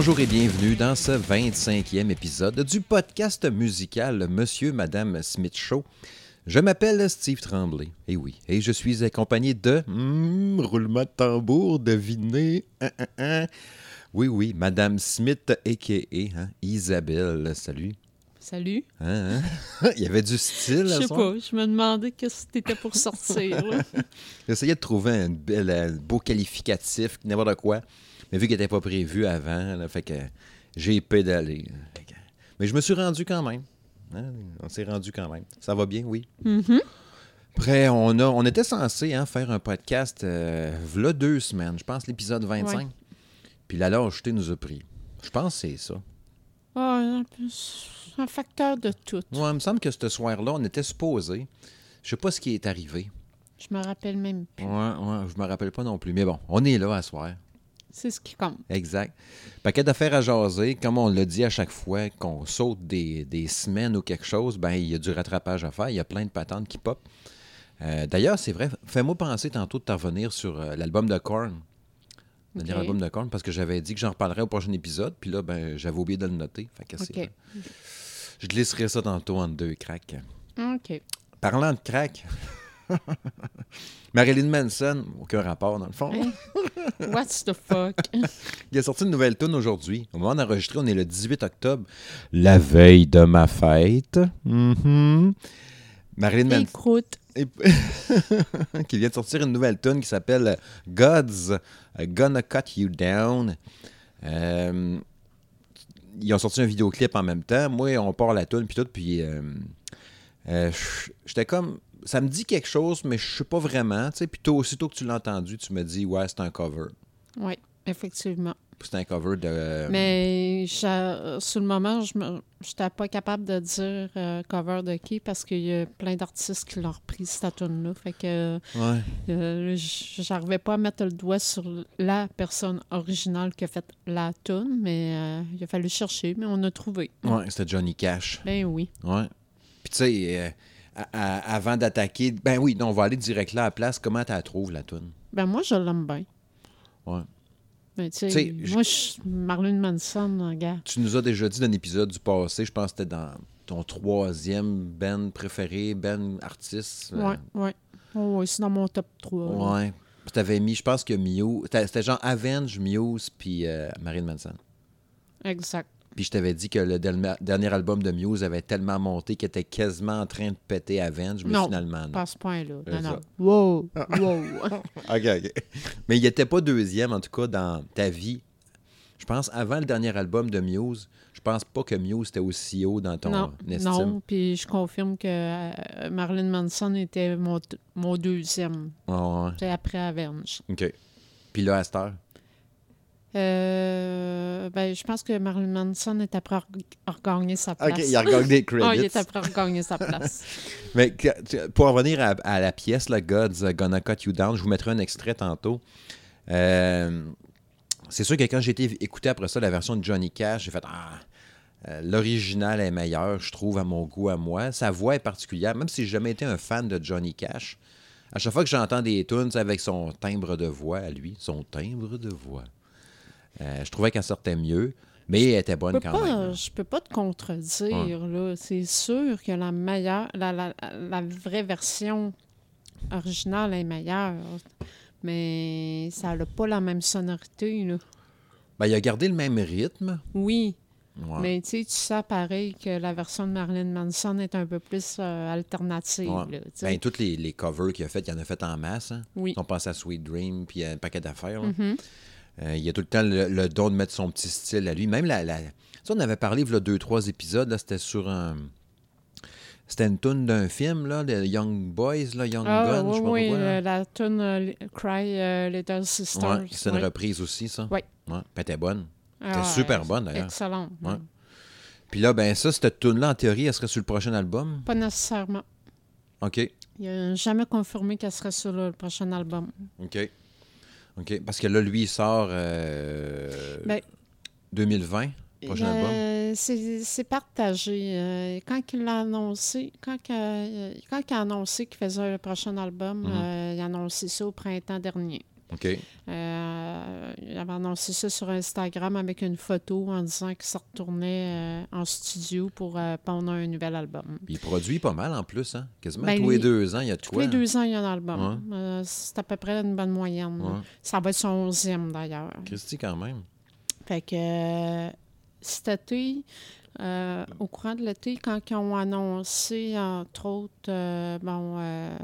Bonjour et bienvenue dans ce 25e épisode du podcast musical Monsieur Madame Smith Show. Je m'appelle Steve Tremblay, et oui, et je suis accompagné de... Hmm, roulement de tambour, devinez... Hein, hein, hein. Oui, oui, Madame Smith, a.k.a. hein, Isabelle. Salut. Salut. Hein, hein? Il y avait du style, Je sais pas, je me demandais qu'est-ce que t'étais pour sortir. J'essayais de trouver un, bel, un beau qualificatif, n'importe quoi. Mais vu qu'il n'était pas prévu avant, là, fait que j'ai pédalé. Que- Mais je me suis rendu quand même. Hein, On s'est rendu quand même. Ça va bien, oui. Mhm. Après, on, a, on était censé hein, faire un podcast euh, v'là deux semaines. Je pense l'épisode 25. Ouais. Puis la lâcheté nous a pris. Je pense que c'est ça. Ah, c'est un facteur de tout. Moi, il me semble que ce soir-là, on était supposé. Je sais pas ce qui est arrivé. Je me rappelle même plus. Ouais, ouais, je me rappelle pas non plus. Mais bon, on est là à soir. C'est ce qui compte. Exact. Paquet d'affaires à jaser. Comme on l'a dit à chaque fois qu'on saute des, des semaines ou quelque chose, ben il y a du rattrapage à faire. Il y a plein de patentes qui pop. Euh, D'ailleurs, c'est vrai, fais-moi penser tantôt de t'en revenir sur euh, l'album de Korn. Le dernier Ok. album de Korn, parce que j'avais dit que j'en reparlerais au prochain épisode, puis là, ben, j'avais oublié de le noter. Fait que. Je glisserai ça tantôt en deux cracks. OK. Parlant de crack, Marilyn Manson, aucun rapport dans le fond. Hein? What's the fuck? Il a sorti une nouvelle tune aujourd'hui. Au moment d'enregistrer, on est le 18 octobre, la veille de ma fête. Mhm. Marilyn Manson, Écoute, qui vient de sortir une nouvelle tune qui s'appelle Gods uh, Gonna Cut You Down. Euh, ils ont sorti un vidéoclip en même temps. Moi, on part la tune puis tout, puis euh, euh, j'étais comme ça me dit quelque chose, mais je sais pas vraiment. tu sais. Puis toi, aussitôt que tu l'as entendu, tu me dis ouais, c'est un cover. oui, effectivement. C'est un cover de. Mais j'a- sur le moment, je n'étais pas capable de dire euh, cover de qui parce qu'il y a plein d'artistes qui l'ont repris cette tune-là. Fait que Ouais. euh, j'arrivais pas à mettre le doigt sur la personne originale qui a fait la tune, mais euh, il a fallu chercher, mais on a trouvé. Ouais, c'était Johnny Cash. Ben oui. Ouais. Puis tu sais, euh, à- avant d'attaquer, ben oui, non, on va aller direct là à la place. Comment tu la trouves, la toune? Ben moi, je l'aime bien. Ouais. Mais tu sais, moi, je, Marlene Manson, regarde. Tu nous as déjà dit dans un épisode du passé, je pense que c'était dans ton troisième band préféré, band artiste. euh, Ouais, ouais. Oh, ouais, c'est dans mon top 3. Ouais. Puis t'avais mis, je pense que Muse, c'était genre Avenge, Muse, puis euh, Marine Manson. Exact. Puis je t'avais dit que le derni- dernier album de Muse avait tellement monté qu'il était quasiment en train de péter Avenge, mais Non, finalement, non. Pas ce point-là. Non, non. Wow, wow. OK, OK. Mais il n'était pas deuxième, en tout cas, dans ta vie. Je pense, avant le dernier album de Muse, je pense pas que Muse était aussi haut dans ton non, estime. non. Puis je confirme que euh, Marilyn Manson était mon, deuxième. Ouais, C'est après Avenge. OK. Puis là, à cette heure, Euh, ben, je pense que Marilyn Manson est après regagner sa place. OK, il a Ah, il est après regagner sa place. Mais pour en revenir à, à la pièce, là, God's Gonna Cut You Down, je vous mettrai un extrait tantôt. Euh, c'est sûr que quand j'ai été écouter après ça la version de Johnny Cash, j'ai fait Ah, euh, l'original est meilleur, je trouve, à mon goût, à moi. Sa voix est particulière, même si j'ai jamais été un fan de Johnny Cash. À chaque fois que j'entends des tunes avec son timbre de voix à lui, son timbre de voix, euh, je trouvais qu'elle sortait mieux, mais elle était bonne quand pas, même. je peux pas te contredire. C'est sûr que la meilleure, la, la- la vraie version originale est meilleure. Mais ça n'a pas la même sonorité. Là. Ben, il a gardé le même rythme. Oui, Ouais. mais tu sais, tu sais pareil que la version de Marilyn Manson est un peu plus euh, alternative. Ouais. là. Ben, toutes les, les covers qu'il a fait, il en a fait en masse. Hein. oui. On pense à Sweet Dream, puis à un paquet d'affaires. Euh, il a tout le temps le, le don de mettre son petit style à lui. Même la. la... Ça, on avait parlé, il y a deux, trois épisodes, là, c'était sur un. C'était une toune d'un film, là, de Young Boys, là, Young Ah, Guns, je oui, sais pas oui, là. euh, la tune euh, Cry euh, Little Sister. Ouais, c'est une reprise aussi, ça. Ouais. Ouais, elle était bonne. Ah, super bonne, d'ailleurs. Excellente. Ouais. Puis là, ben ça, cette tune-là, en théorie, elle serait sur le prochain album? Pas nécessairement. OK. Il n'a jamais confirmé qu'elle serait sur le prochain album. OK. OK? Parce que là, lui, il sort euh, Ben, 2020, prochain album. Euh, c'est c'est partagé. Euh, quand il l'a annoncé, quand, euh, quand il a annoncé qu'il faisait le prochain album, Mhm. euh, il a annoncé ça au printemps dernier. OK. Euh, il avait annoncé ça sur Instagram avec une photo en disant qu'il se retournait euh, en studio pour euh, pondre un nouvel album. Puis il produit pas mal en plus, hein? Quasiment Ben, tous les deux ans, il y a de Tous quoi. les deux ans, il y a un album. Ouais. Euh, c'est à peu près une bonne moyenne. Ouais. Ça va être son onzième d'ailleurs. Christy, quand même. Fait que cet été, euh, au courant de l'été, quand ils ont annoncé, entre autres, euh, bon, euh,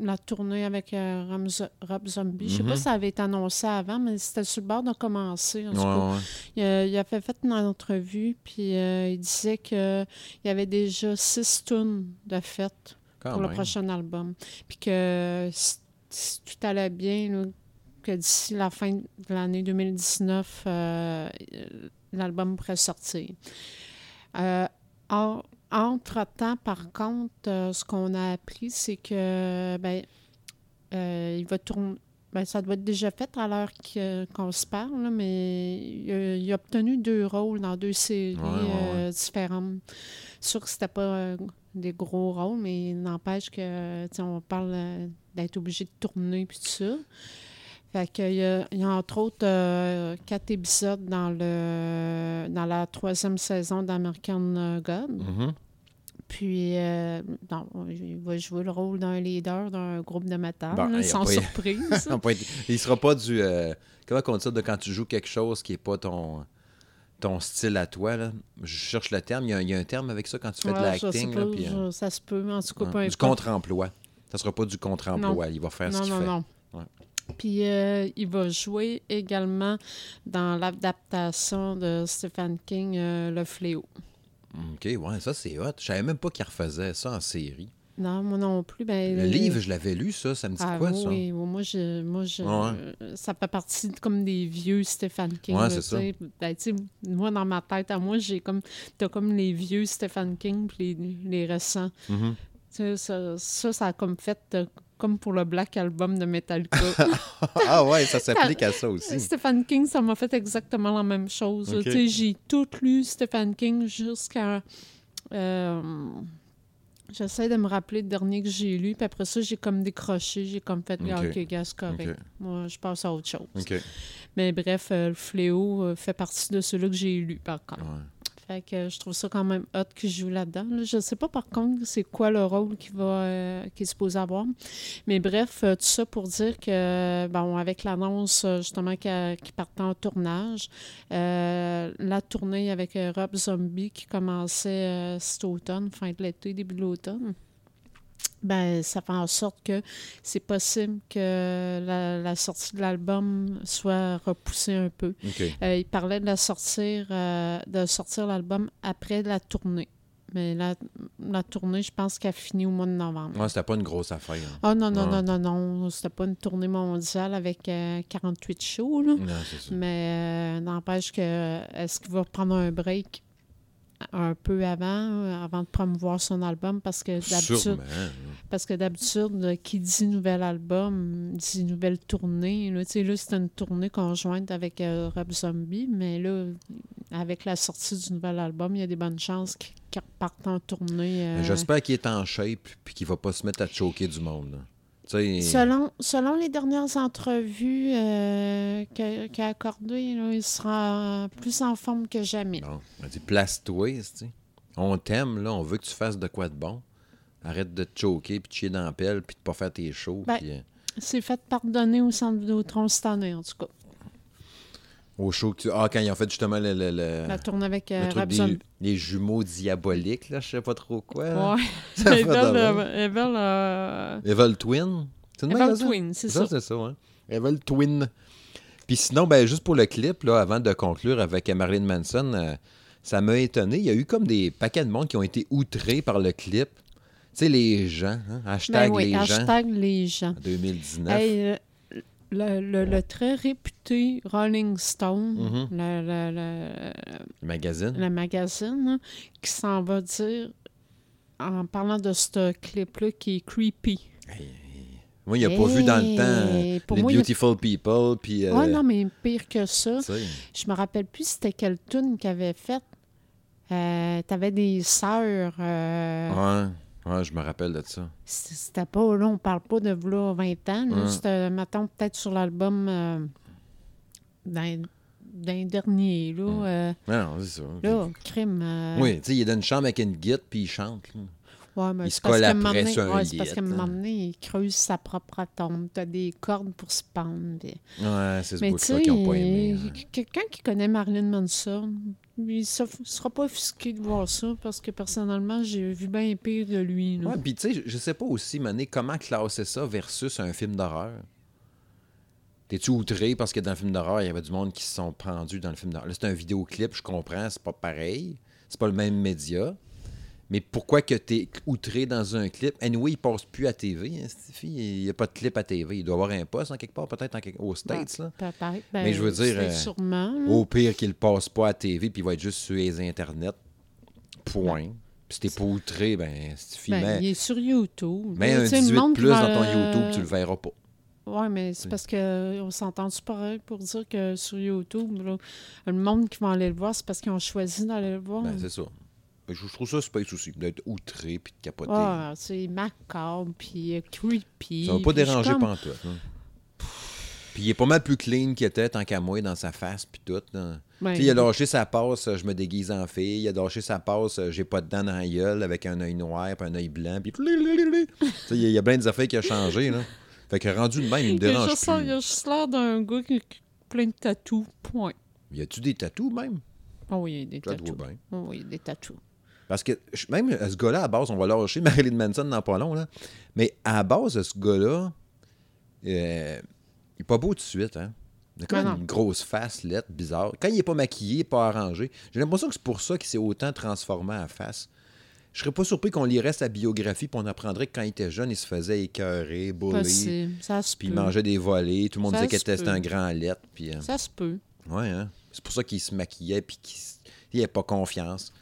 la tournée avec euh, Rob Zo- Rob Zombie, je sais pas Mhm. si ça avait été annoncé avant, mais c'était sur le bord de commencer. En Ouais, ouais. Il, a, il avait fait une entrevue, puis euh, il disait qu'il y avait déjà six tunes de fête Quand pour le prochain album. Puis que si, si tout allait bien, là, que d'ici la fin de l'année 2019, euh, l'album pourrait sortir. Euh, en- entre-temps, par contre, euh, ce qu'on a appris, c'est que ben, euh, il va tourner. Ben, ça doit être déjà fait à l'heure qu'on se parle, là, mais il a, il a obtenu deux rôles dans deux séries Ouais, ouais, ouais. euh, différentes. Sûr que c'était pas des gros rôles, mais il n'empêche que, on parle d'être obligé de tourner puis tout ça. Fait qu'il y a, il y a entre autres euh, quatre épisodes dans le dans la troisième saison d'American God. Mhm. Puis, euh, non, il va jouer le rôle d'un leader d'un groupe de Bon, il a sans surprise. Être- Il sera pas du. euh, comment on dit ça de quand tu joues quelque chose qui est pas ton ton style à toi. Là. Je cherche le terme. Il y, a, il y a un terme avec ça quand tu fais de Ouais, l'acting. là, pas, puis, je- ça se peut, en tout cas, ouais, peu du contre-emploi. Ça sera pas du contre-emploi. Il va faire ce Non, qu'il non, fait. non. Ouais. Puis euh, il va jouer également dans l'adaptation de Stephen King, euh, Le Fléau. OK, ouais, ça c'est hot. Je savais même pas qu'il refaisait ça en série. Non, moi non plus. Ben, Le livre, je l'avais lu, ça. Ça me dit Ah, quoi, oui, ça? oui, moi, je, moi je, Ouais. euh, ça fait partie de- comme des vieux Stephen King. Ouais, là, ça. Ben, tu sais, moi, dans ma tête, à moi, j'ai comme, t'as comme les vieux Stephen King puis les, les récents. Mhm. Sais, ça, ça, ça a comme fait, euh, comme pour le Black Album de Metallica. ah ouais, ça s'applique à ça aussi. Stephen King, ça m'a fait exactement la même chose. Ok. Tu sais, j'ai tout lu Stephen King jusqu'à... euh, J'essaie de me rappeler le dernier que j'ai lu, puis après ça, j'ai comme décroché, j'ai comme fait, ah, Ok. ok, gars, c'est correct. Moi, je passe à autre chose. Mais bref, euh, le fléau fait partie de ceux-là que j'ai lu, par contre. Ouais. Fait que je trouve ça quand même hot qu'il joue là-dedans. là. Je sais pas, par contre, c'est quoi le rôle qu'il va euh, qu'il est supposé avoir. Mais bref, euh, tout ça pour dire que, bon, avec l'annonce, euh, justement, qu'il partait en tournage, la tournée avec Rob Zombie qui commençait cet automne, fin de l'été, début de l'automne, ben, ça fait en sorte que c'est possible que la, la sortie de l'album soit repoussée un peu. Euh, il parlait de la sortir, euh, de sortir l'album après la tournée. Mais la, la tournée, je pense qu'elle finit au mois de novembre. Ouais, c'était pas une grosse affaire. hein. Ah non, non, non, non, non. C'était pas une tournée mondiale avec euh, 48 shows, là. Non, c'est ça. Mais euh, n'empêche que est-ce qu'il va prendre un break? Un peu avant, euh, avant de promouvoir son album? Parce que d'habitude, Sûrement. parce que d'habitude, euh, qui dit nouvel album, dit nouvelle tournée. Là, là c'était une tournée conjointe avec euh, Rob Zombie, mais là, avec la sortie du nouvel album, il y a des bonnes chances qu'il qu'il reparte en tournée. euh, J'espère qu'il est en shape puis qu'il va pas se mettre à choquer du monde. là. Selon, selon les dernières entrevues euh, que- qu'il a accordées, il sera plus en forme que jamais. Bon, on dit place-toi. On t'aime, là, on veut que tu fasses de quoi de bon. Arrête de te choquer, puis de chier dans la pelle, puis de pas faire tes shows. Ben, euh, C'est fait pardonner au centre Vidéotron cette année, en tout cas. Au show que tu... Ah, quand ils ont fait justement le, le, le- La tournée avec le euh, truc des les jumeaux diaboliques, là, je sais pas trop quoi. Ouais. Euh, Evel, euh, Evil Twin? C'est même? Twin, c'est ça. c'est ça, hein. Evil Twin. Puis sinon, ben, juste pour le clip, là, avant de conclure avec Marilyn Manson, euh, ça m'a étonné. Il y a eu comme des paquets de monde qui ont été outrés par le clip. Tu sais, les gens, hein? hashtag Ben oui, les gens, hashtag les gens. en 2019. Hey, euh, le, le- le très réputé Rolling Stone, Mhm. le, le- le- Le magazine. le magazine, hein, qui s'en va dire, en parlant de ce clip-là, qui est creepy. Moi, il n'a pas vu dans le temps pour les moi, a- Beautiful People. Puis, euh, Ouais, non, mais pire que ça. Je me rappelle plus c'était quelle tune qu'il avait faite. Euh, T'avais des sœurs. euh, ouais. Ouais, je me rappelle de ça. C'était pas, là, on parle pas de là 20 ans. là. Hum. C'était, mettons, peut-être sur l'album euh, d'un, d'un dernier, là. Hum. euh, non, c'est ça. là, crime. euh, Oui, tu sais, il est dans une chambre avec une guide, puis il chante. là. Ouais, mais Il se colle après sur un ouais, c'est parce qu'à un moment donné, il creuse sa propre tombe. T'as des cordes pour se pendre. puis- Ouais, c'est ce bout-là qu'ils n'ont pas aimé. hein. quelqu'un qui connaît Marilyn Manson, il ne sera pas offusqué de voir ça parce que personnellement, j'ai vu bien pire de lui. là. Ouais, puis tu sais, je- je sais pas aussi, Mané, comment classer ça versus un film d'horreur? T'es-tu outré parce que dans le film d'horreur, il y avait du monde qui se sont pendus dans le film d'horreur? Là, c'est un vidéoclip, je comprends, c'est pas pareil. C'est pas le même média. Mais pourquoi que t'es outré dans un clip? Anyway, il passe plus à TV. Hein, cette fille. Il n'y a pas de clip à TV. Il doit avoir un poste en quelque part, peut-être en quelque- aux States. Là. Ben, Mais je veux dire, euh, sûrement. Au pire qu'il passe pas à TV, puis il va être juste sur les internets. Point. Puis si t'es pas outré, ben, Ben, il est sur YouTube. Tu un sais, le 18 monde qui plus dans ton euh, YouTube, tu le verras pas. Oui, mais c'est parce qu'on s'entend-tu pareil pour dire que sur YouTube, là, le monde qui va aller le voir, c'est parce qu'ils ont choisi d'aller le voir. Ben, c'est ça. Je, je trouve ça space aussi, d'être outré puis de capoter. Ah, c'est macabre, puis euh, creepy. ça va pas déranger comme- pantoute. hein. Puis il est pas mal plus clean qu'il était tant qu'à moi dans sa face puis tout. Ben, sais, il a lâché sa passe, euh, je me déguise en fille. Il a lâché sa passe, euh, j'ai pas de dents dans la gueule avec un œil noir puis un œil blanc. Puis il y a- il y a plein des affaires qui ont changé. Là. Fait que rendu de même, il me il dérange juste, plus. il a juste l'air d'un gars qui a plein de tatous. Point. Y a-tu des tatous même? Oh oui, il y a des tatous. Oh oui, il y a des tatous. Parce que même ce gars-là, à base, on va lâcher Marilyn Manson dans pas long, là. Mais à base ce gars-là, euh, il est pas beau tout de suite, hein. Il a comme une grosse face, lettre, bizarre. Quand il est pas maquillé, pas arrangé, j'ai l'impression que c'est pour ça qu'il s'est autant transformé à face. Je serais pas surpris qu'on lirait sa biographie puis on apprendrait que quand il était jeune, il se faisait écœurer, bully, puis il mangeait des volets. Tout le monde Ça disait qu'il était un grand lettre. Puis, euh, Ça se peut. ouais, hein. C'est pour ça qu'il se maquillait puis qu'il n'avait pas confiance.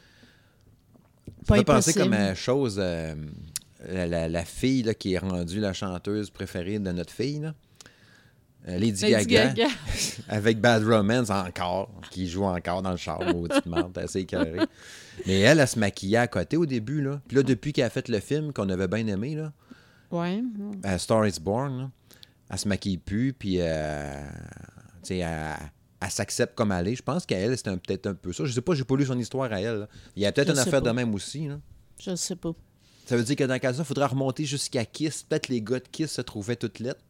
Ça Pas fait penser comme chose, euh, la, la- la fille là, qui est rendue la chanteuse préférée de notre fille, là. Euh, Lady, Lady Gaga, Gaga. avec Bad Romance encore, qui joue encore dans le char, maudite marde, assez écœurée. Mais elle, elle se maquillait à côté au début, là. Puis là, depuis qu'elle a fait le film qu'on avait bien aimé, là, Ouais. A Star is Born, là, elle se maquille plus, puis euh, elle, elle s'accepte comme elle est. Je pense qu'elle, c'était un- peut-être un peu ça. Je sais pas, j'ai pas lu son histoire à elle. là. Il y a peut-être une sais affaire pas. de même aussi. Là. Je sais pas. Ça veut dire que dans le cas de ça, il faudra remonter jusqu'à Kiss. Peut-être les gars de Kiss se trouvaient toutes lettres.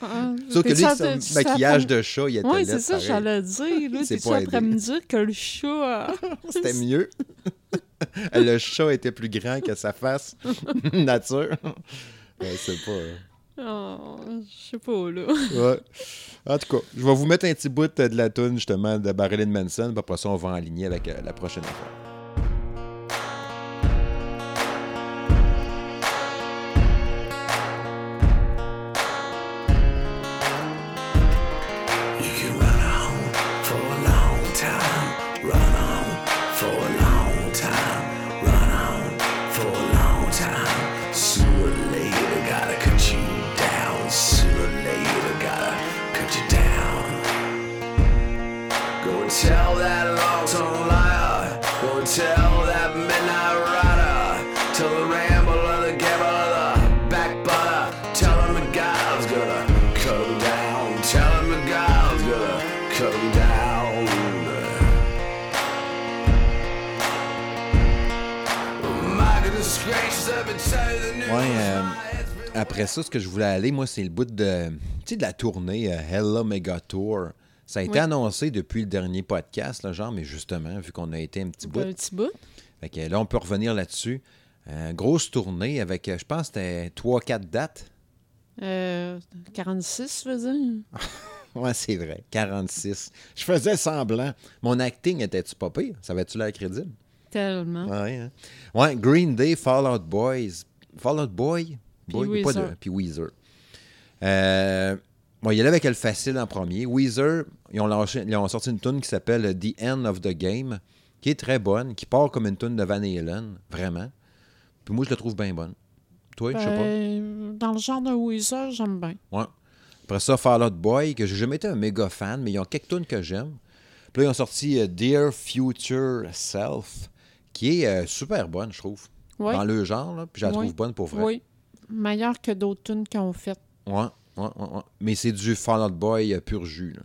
Ah, Sauf que lui, son maquillage de chat, il était Oui, c'est ça, j'allais dire. Là, C'est pas après me dire que le chat. C'était mieux. le chat était plus grand que sa face. Nature. Ouais, c'est pas... Oh, je sais pas, là. Ouais. En tout cas, je vais vous mettre un petit bout de la toune justement de Marilyn Manson. Puis après ça, on va en aligner avec euh, la prochaine fois. Après ça, ce que je voulais aller, moi, c'est le bout de, de la tournée euh, Hella Mega Tour. Ça a été Oui. annoncé depuis le dernier podcast, là, genre, mais justement, vu qu'on a été un petit bout. Un petit bout. Fait que là, on peut revenir là-dessus. Euh, grosse tournée avec, euh, je pense, c'était 3-4 dates. Euh, 46, je veux dire? Ouais, c'est vrai. 46. Je faisais semblant. Mon acting était-tu pas pire? Ça avait-tu l'air crédible? Tellement. Ouais, hein? ouais, Green Day, Fall Out Boys. Fall Out Boy? Puis Boy, pas Weezer. de- Puis Weezer. Euh, bon, il y allait avec le facile en premier. Weezer, ils ont, lâché- ils ont sorti une tune qui s'appelle The End of the Game, qui est très bonne, qui part comme une tune de Van Halen, vraiment. Puis moi, je la trouve bien bonne. Toi, je sais pas. Ben, dans le genre de Weezer, j'aime bien. Ouais. Après ça, Fall Out Boy, que j'ai jamais été un méga fan, mais ils ont quelques tunes que j'aime. Puis là, ils ont sorti euh, Dear Future Self, qui est euh, super bonne, je trouve. Oui. dans le genre, là, puis je la Oui. trouve bonne pour vrai. Oui. Meilleur que d'autres tunes qu'ils ont faites. Ouais, ouais, ouais, ouais. Mais c'est du Fall Out Boy euh, pur jus. Là.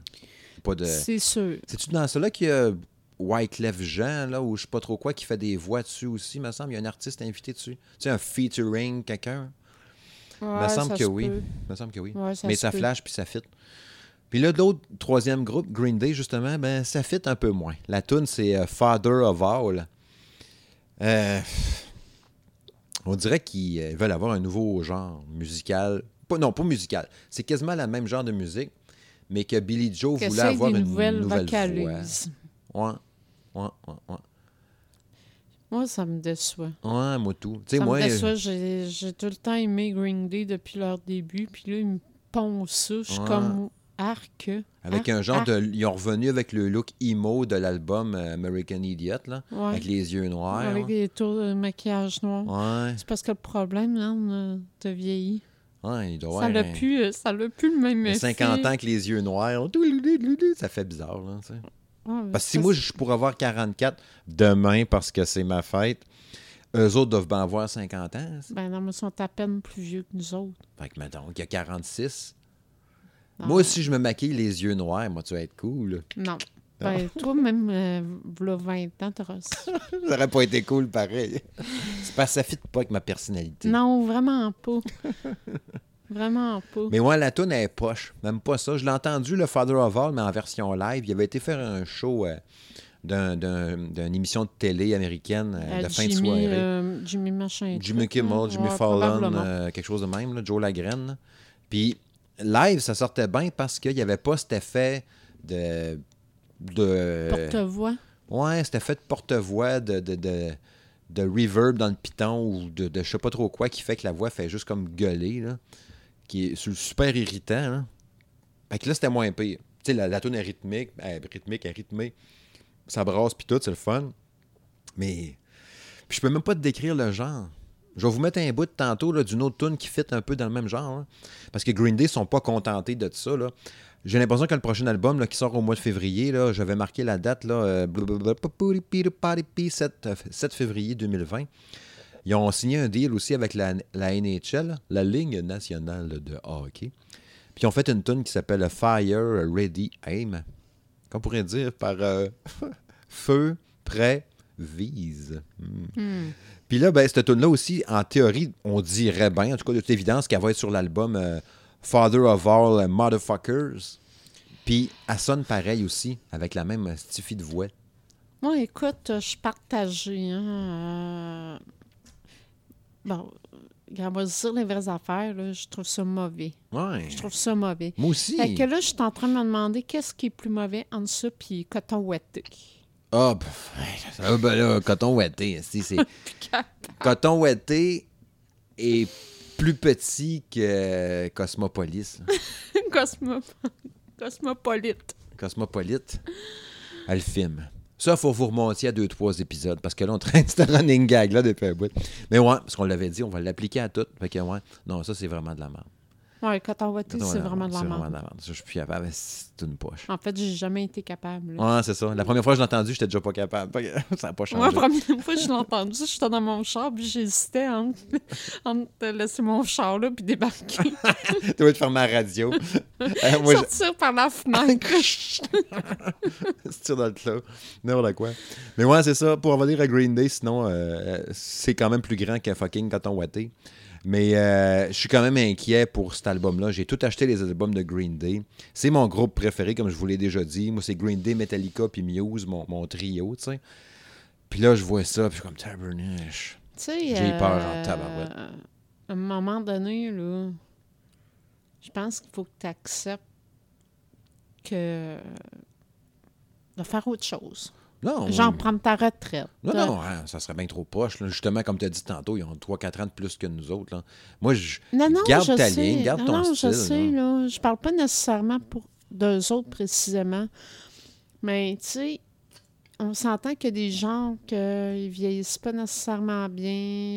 Pas de. C'est sûr. C'est-tu dans cela qu'il y a Wyclef Jean, là, ou je sais pas trop quoi, qui fait des voix dessus aussi, me semble? Il y a un artiste invité dessus. Tu sais, un featuring, quelqu'un? Ouais, me semble ça que se oui. peut. me semble que oui. Ouais, ça Mais ça peut. flash puis ça fit. Puis là, l'autre troisième groupe, Green Day, justement, ben ça fit un peu moins. La tune c'est euh, Father of All. Euh, on dirait qu'ils euh, veulent avoir un nouveau genre musical. Pas, non, pas musical. C'est quasiment le même genre de musique, mais que Billy Joe voulait avoir une nouvelle voix. Ouais, ouais, ouais, ouais. Moi, ça me déçoit. Ouais, moi tout. Ça moi, me déçoit. J'ai j'ai tout le temps aimé Green Day depuis leur début. Puis là, ils me poncent ça. Je suis Ouais. comme arc. avec arc, un genre arc. de. Ils ont revenu avec le look emo de l'album euh, American Idiot, là, Ouais. avec les yeux noirs. Avec des tours de maquillage noir. Ouais, C'est parce que le problème, là, on a- vieilli. ouais, il doit ça un- plus, euh, ça plus le même effet. 50 ans avec les yeux noirs. Ça fait bizarre, là, tu sais. Ouais, Parce que si moi, je pourrais avoir 44 demain parce que c'est ma fête, eux autres doivent bien avoir 50 ans. Ben non, mais ils sont à peine plus vieux que nous autres. Fait que, mettons, il y a 46. Ah. Moi, si je me maquille les yeux noirs, moi, tu vas être cool. Non. Ben, toi, même, euh, v'là 20 ans, t'auras ça. Aurait pas été cool pareil. C'est parce que ça fit pas avec ma personnalité. Non, vraiment pas. vraiment pas. Mais moi, la tune elle est poche. Même pas ça. Je l'ai entendu, le Father of All, mais en version live. Il avait été faire un show euh, d'un- d'un- d'une émission de télé américaine euh, Euh, de fin de Jimmy, soirée. euh, Jimmy machin. Jimmy. Kimmel, Jimmy Ouais, Fallon, euh, quelque chose de même, là, Joe Lagraine. Puis live, ça sortait bien parce qu'il n'y avait pas cet effet de. de Porte-voix. ouais, cet effet de porte-voix, de, de, de, de reverb dans le piton ou de, je sais pas trop quoi qui fait que la voix fait juste comme gueuler, là, qui est su- super irritant. Là. Fait que là, c'était moins pire. Tu sais, la, la tune est rythmique, elle est rythmique, elle rythmée. Ça brasse puis tout, c'est le fun. Mais puis je peux même pas te décrire le genre. Je vais vous mettre un bout de tantôt d'une autre tune qui fit un peu dans le même genre. là. Parce que Green Day sont pas contentés de ça. là. J'ai l'impression que le prochain album qui sort au mois de février, là, j'avais marqué la date là, euh, blablabla, 7, euh, 7 février 2020. Ils ont signé un deal aussi avec la, la NHL, la Ligue nationale de hockey. Puis ils ont fait une tune qui s'appelle Fire Ready Aim. Qu'on pourrait dire par euh, feu, prêt, vise. Hmm. Hmm. Puis là, ben, cette tune là aussi, en théorie, on dirait bien, en tout cas de toute évidence, qu'elle va être sur l'album euh, Father of All Motherfuckers. Puis elle sonne pareil aussi, avec la même stiffie de voix. Moi, écoute, je suis partagée. Hein, euh, Bon, regarde, on va dire les vraies affaires. Là, je trouve ça mauvais. Ouais. Je trouve ça mauvais. Moi aussi. Fait que là, je suis en train de me demander qu'est-ce qui est plus mauvais entre ça et coton ouetté. Ah, ah, ben là, coton ouetté. si, c'est... coton ouetté est plus petit que Cosmopolis. Cosmopolite. Cosmopolite. Elle filme. Ça, faut vous remonter à deux, trois épisodes, parce que là, on traîne ce running gag là depuis un bout. Mais ouais, parce qu'on l'avait dit, on va l'appliquer à tout. Fait que ouais, non, ça, c'est vraiment de la merde. Ouais, coton Coton c'est vraiment de la C'est vraiment merde. de la merde. Je suis plus capable. C'est une poche. En fait, j'ai jamais été capable. là. Ouais, c'est ça. La première fois que je l'ai entendu, j'étais déjà pas capable. Ça n'a pas changé. Moi, la première fois que je l'ai entendu, j'étais dans mon char, puis j'hésitais entre, entre laisser mon char là, puis débarquer. tu dois te fermer la radio. Euh, moi, Sortir par la fenêtre. se dans le clos. N'importe quoi. Mais ouais, c'est ça. Pour revenir à Green Day, sinon, euh, euh, c'est quand même plus grand qu'un fucking coton ouaté. Mais euh, je suis quand même inquiet pour cet album-là. J'ai tout acheté les albums de Green Day. C'est mon groupe préféré, comme je vous l'ai déjà dit. Moi, c'est Green Day, Metallica puis Muse, mon, mon trio, tu sais. Puis là, je vois ça, puis je suis comme tabernache. J'ai peur en euh, tabarouette. À un moment donné, là, je pense qu'il faut que tu acceptes que de faire autre chose. Non, Genre prendre ta retraite. Non, non, hein, ça serait bien trop poche. là. Justement, comme tu as dit tantôt, ils ont 3-4 ans de plus que nous autres. Là. Moi, je Non, non, garde je ta sais. ligne, garde non, ton non, style. je sais, là. Je parle pas nécessairement pour d'eux autres précisément. Mais, tu sais, on s'entend a des gens qui vieillissent pas nécessairement bien.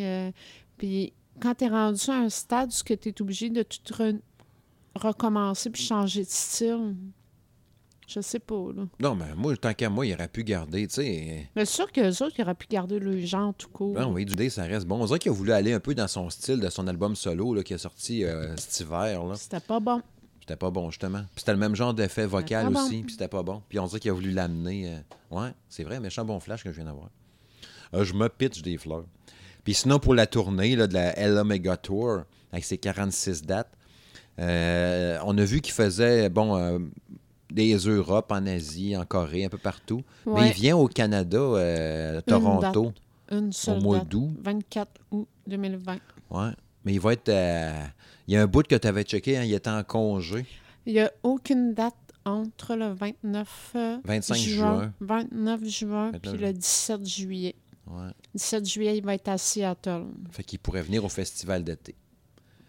euh, puis quand tu es rendu à un stade où tu es obligé de tout re- recommencer puis changer de style, Je sais pas, là. Non, mais moi, tant qu'à moi, il aurait pu garder, tu sais. Mais sûr que les autres, ils auraient pu garder le genre tout court. Non, oui, du Day, ça reste bon. On dirait qu'il a voulu aller un peu dans son style de son album solo là, qui est sorti euh, cet hiver. Là. C'était pas bon. C'était pas bon, justement. Puis c'était le même genre d'effet vocal bon. aussi, puis c'était pas bon. Puis on dirait qu'il a voulu l'amener. euh, Ouais, c'est vrai, méchant bon flash que je viens d'avoir. Euh, je me pitch des fleurs. Puis sinon, pour la tournée là, de la L Omega Tour, avec ses 46 dates, euh, on a vu qu'il faisait, bon, des Europes, en Asie, en Corée, un peu partout. Mais il vient au Canada, euh, Toronto. Une seule mois date. d'août. 24 août 2020. Ouais. Mais il va être. euh, Il y a un bout que tu avais checké, hein, il était en congé. Il n'y a aucune date entre le 29 euh, 25 juin, juin. 29 juin 29 puis le 17 juillet. Ouais. 17 juillet, il va être à Seattle. Fait qu'il pourrait venir au festival d'été.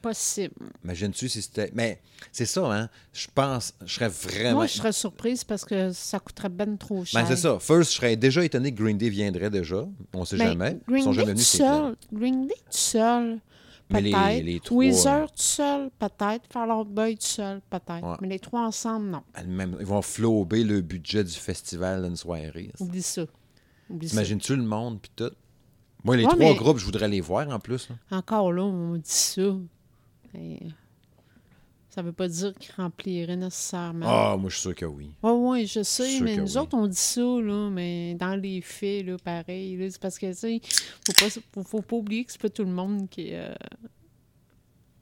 Possible. Imagine-tu si c'était. Mais c'est ça, hein? Je pense. Je serais vraiment. Moi, je serais surprise parce que ça coûterait ben trop cher. Ben, c'est ça. First, je serais déjà étonné que Green Day viendrait déjà. On sait Ben, jamais. Ils Green sont Day jamais venus, seul. Green Day tout seul. Mais les- Peut-être. Weezer tout seul, peut-être. Fall Out Boy tout seul, peut-être. Ouais. Mais les trois ensemble, non. Même- Ils vont flober le budget du festival d'une soirée. Oublie ça. Oublie ça. T'imagines-tu le monde puis tout? Moi, les Ouais, trois mais- groupes, je voudrais les voir en plus. là. Encore là, on dit ça. Et ça veut pas dire qu'ils rempliraient nécessairement. Ah, moi, je suis sûr que oui. Oui, oui, je sais, mais nous oui. autres, on dit ça, là, mais dans les faits, là, pareil. là, c'est parce que, tu sais, faut pas, faut, faut pas oublier que c'est pas tout le monde qui, euh,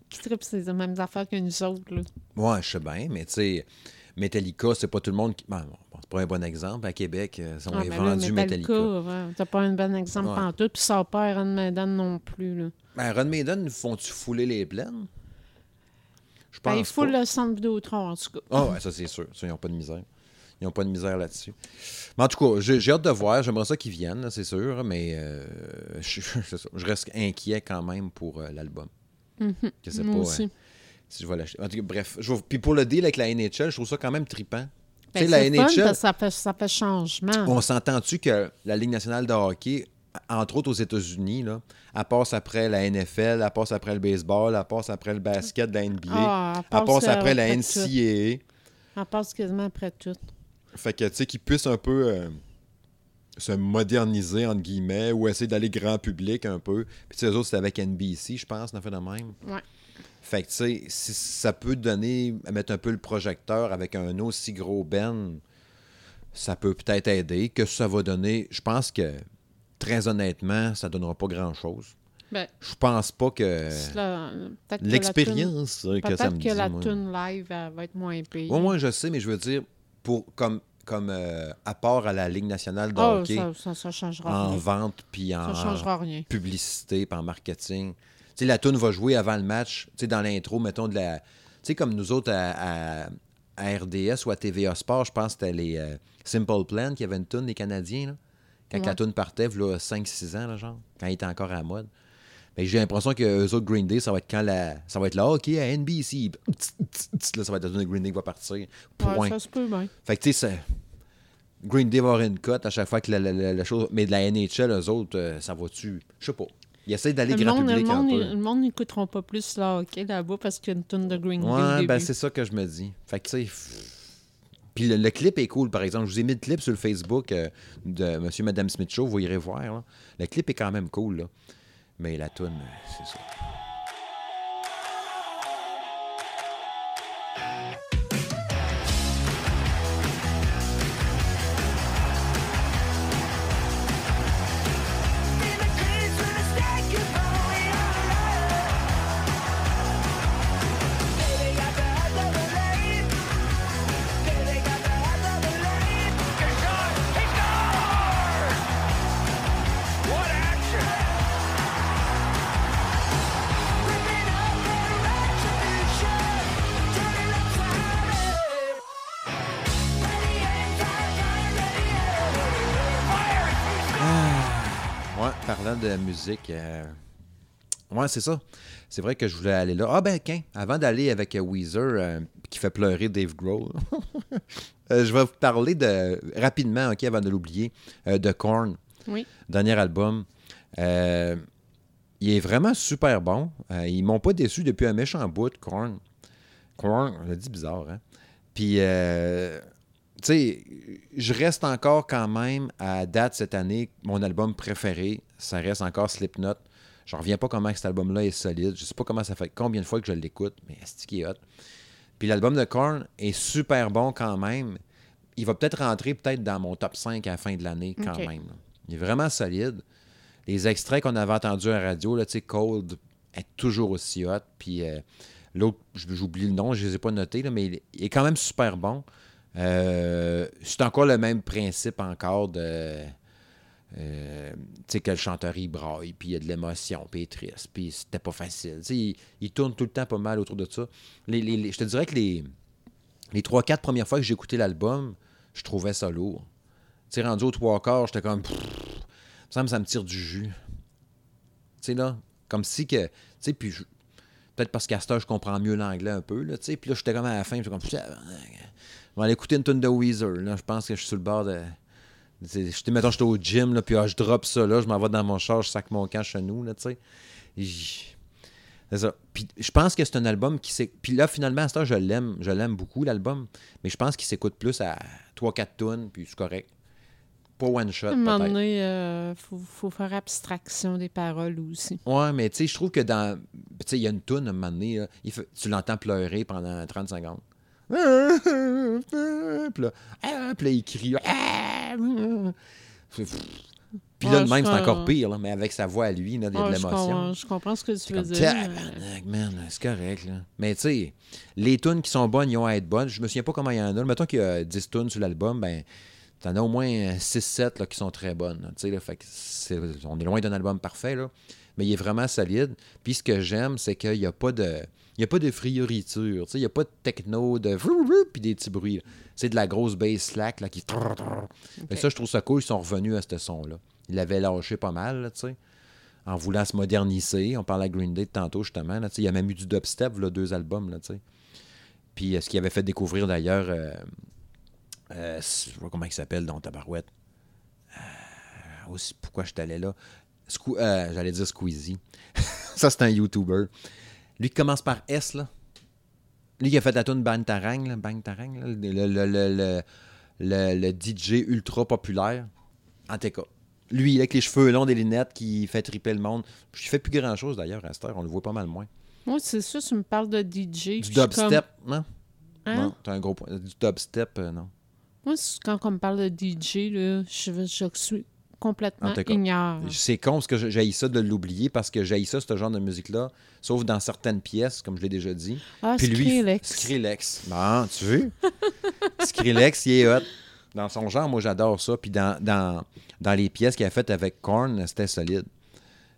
qui tripe ces mêmes affaires que nous autres, là. Ouais, je sais bien, mais tu sais, Metallica, c'est pas tout le monde qui. Bon, bon, c'est pas un bon exemple. À Québec, euh, ils ont Ah, là, vendu Metallica. ouais, t'as pas un bon exemple Ouais. pantoute, puis ça n'a pas Iron Maiden non plus, là. Ben, Iron Maiden, font-tu fouler les plaines? Ben, il faut pas. le centre Vidéotron, en tout cas. Ah ouais, ça c'est sûr. Ça, ils n'ont pas de misère. Ils n'ont pas de misère là-dessus. Mais en tout cas, j'ai hâte de voir. J'aimerais ça qu'ils viennent, c'est sûr, mais euh, je, reste inquiet quand même pour euh, l'album. Je sais Moi pas aussi. euh, si je vais l'acheter. En tout cas, bref. je vais- Puis pour le deal avec la NHL, je trouve ça quand même trippant. Ben, tu sais, la fun NHL, ça fait, ça fait changement. on s'entend-tu que la Ligue nationale de hockey, entre autres aux États-Unis, là, elle passe après la NFL, elle passe après le baseball, elle passe après le basket de la NBA, Ah, elle elle passe euh, après la après tout. NCAA. On passe quasiment après tout. Fait que, tu sais, qu'ils puissent un peu euh, se moderniser, entre guillemets, ou essayer d'aller grand public un peu. Puis, tu sais, eux autres, c'est avec NBC, je pense, on a fait de même. Ouais. Fait que, tu sais, si ça peut donner, mettre un peu le projecteur avec un aussi gros Ben, ça peut peut-être aider. Que ça va donner, je pense que, très honnêtement, ça donnera pas grand-chose. Ben, Je pense pas que peut-être l'expérience que ça me Peut-être dit. que la moi. tune live elle va être moins payée. Oui, moi, je sais, mais je veux dire, pour comme, comme euh, apport à la Ligue nationale de Ah, hockey, ça, ça, ça changera en rien. vente puis en rien. publicité puis en marketing. La tune va jouer avant le match, dans l'intro, mettons de la... Tu sais, comme nous autres à, à- à RDS ou à TVA Sport, je pense que c'était les euh, Simple Plan qui avait une tune des Canadiens, là, quand la tune partait, là, 5-6 ans, là, genre, quand il était encore à la mode. Mais j'ai l'impression que eux autres Green Day, ça va être quand la... Ça va être là, OK, à NBC. Là, ça va être la tune de Green Day qui va partir. Point. Ouais, ça se peut bien. Fait que, tu sais, Green Day va avoir une cote à chaque fois que la, la- la- la chose. Mais de la NHL, eux autres, euh, ça va-tu? Je sais pas. Ils essaient d'aller Le grand monde, le public un monde, peu. le monde n'écouteront pas plus là, OK, là-bas parce qu'il y a une tune de Green Day Ouais, ben c'est ça que je me dis. Fait que, tu sais. Puis le, clip est cool, par exemple. Je vous ai mis le clip sur le Facebook euh, de Monsieur et Madame Smith Show. Vous irez voir. Le clip est quand même cool, là. Mais la tune, euh, c'est ça. De musique, euh, ouais, c'est ça. C'est vrai que je voulais aller là. Ah ben, qu'un, avant d'aller avec Weezer, euh, qui fait pleurer Dave Grohl, euh, je vais vous parler de, rapidement, OK, avant de l'oublier, de Korn, Oui. dernier album. Il est vraiment super bon. Ils m'ont pas déçu depuis un méchant bout, Korn. Korn, on l'a dit bizarre, hein? Puis, euh, sais, je reste encore quand même à date cette année, mon album préféré, ça reste encore Slipknot. Je reviens pas comment cet album-là est solide. Je sais pas comment ça fait combien de fois que je l'écoute, mais c'est qui est hot? Puis l'album de Korn est super bon quand même. Il va peut-être rentrer peut-être dans mon top 5 à la fin de l'année quand même. Il est vraiment solide. Les extraits qu'on avait entendus à la radio, là, tu sais, Cold est toujours aussi hot. Puis euh, l'autre, j'oublie le nom, je ne les ai pas notés, là, mais il est quand même super bon. Euh, c'est encore le même principe encore de. euh, tu sais, que le chanteur il braille, puis il y a de l'émotion, puis il est triste, puis c'était pas facile. Tu sais, il, il tourne tout le temps pas mal autour de ça. Les- les- je te dirais que les, les 3-4 premières fois que j'ai écouté l'album, je trouvais ça lourd. Tu sais, rendu aux trois quarts, j'étais comme. Pff, ça me, ça me tire du jus. Tu sais, là, comme si que. Tu sais, puis peut-être parce qu'à cette heure, je comprends mieux l'anglais un peu, là, tu sais. Puis là, j'étais comme à la fin, j'étais comme. Putain, On va aller écouter une tune de Weezer, là. Je pense que je suis sur le bord de. J'étais, mettons, j'étais au gym, là, puis ah, je drop ça, là, je m'en vais dans mon char, je sac mon camp chez nous, là, tu sais. C'est ça. Puis je pense que c'est un album qui s'est. Puis là, finalement, à cette heure, je l'aime. Je l'aime beaucoup, l'album. Mais je pense qu'il s'écoute plus à 3-4 tunes, puis c'est correct. Pas one shot, À un moment donné, euh, faut, faut faire abstraction des paroles aussi. Ouais, mais tu sais, je trouve que dans. Tu sais, il y a une toune, à un moment donné, là, il fait- tu l'entends pleurer pendant 30 secondes. Puis là, ah, puis là, il crie. Ah! Puis là, Ouais, le même, c'est encore pire, là, mais avec sa voix à lui, là, il y a Ouais, de je, l'émotion. comprends, je comprends ce que tu veux dire. mais- c'est correct, là. Mais tu sais, les tunes qui sont bonnes, ils ont à être bonnes. Je me souviens pas comment il y en a. Mettons qu'il y a 10 tunes sur l'album, ben, t'en as au moins 6-7 là, qui sont très bonnes. là, fait que c'est- on est loin d'un album parfait, là. Mais il est vraiment solide. Puis ce que j'aime, c'est qu'il n'y a pas de. Il n'y a pas de frioriture, tu sais, il n'y a pas de techno, de puis des petits bruits. là. C'est de la grosse bass slack là, qui. Que ça, je trouve ça cool, ils sont revenus à ce son-là. Ils l'avaient lâché pas mal, là, tu sais en voulant se moderniser. On parlait à Green Day de tantôt, justement. Là, il y a même eu du dubstep, là, deux albums. Là. Puis euh, ce qui avait fait découvrir d'ailleurs. euh, euh, je sais pas comment il s'appelle dans Tabarouette. Euh, aussi, pourquoi je t'allais là? Squo- euh, J'allais dire Squeezie. Ça, c'est un YouTuber. Lui qui commence par S, là. Lui qui a fait la tune Bang Tarang, là, Bang Tarang, là, le, le, le, le- DJ ultra populaire. En tout cas, lui, avec les cheveux longs, des lunettes, qui fait triper le monde. Je fais plus grand-chose d'ailleurs à cette heure, on le voit pas mal moins. Moi, c'est ça, tu me parles de DJ. Du comme- dubstep, non? Hein? Non, t'as un gros point. Du dubstep, euh, non. Moi, quand on me parle de DJ, là, je, je suis complètement ignare. C'est con parce que j'ai ça de l'oublier parce que j'ai ça, ce genre de musique-là, sauf dans certaines pièces, comme je l'ai déjà dit. Ah, Puis lui, Skrillex. Skrillex. Bon, tu veux? Skrillex, il est hot. Dans son genre, moi, j'adore ça. Puis dans, dans, dans les pièces qu'il a faites avec Korn, c'était solide.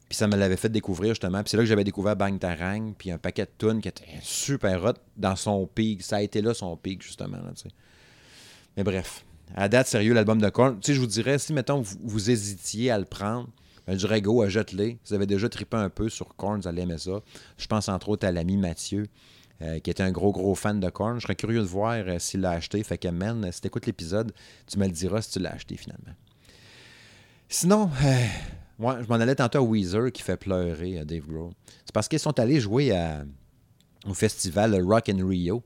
Puis ça me l'avait fait découvrir, justement. Puis c'est là que j'avais découvert Bang Tarang, puis un paquet de tunes qui était super hot dans son pic. Ça a été là son pic, justement. Là. Mais bref, à date, sérieux, l'album de Korn. Tu sais, je vous dirais, si, mettons, vous, hésitiez à le prendre, ben, je dirais go, jette-les. Vous avez déjà trippé un peu sur Korn, vous allez. Je pense entre autres à l'ami Mathieu, euh, qui était un gros, gros fan de Korn. Je serais curieux de voir euh, s'il l'a acheté. Fait que, man, si t'écoutes l'épisode, tu me le diras si tu l'as acheté finalement. Sinon, euh, ouais, je m'en allais tantôt à Weezer qui fait pleurer euh, Dave Grohl. C'est parce qu'ils sont allés jouer au festival Rock in Rio.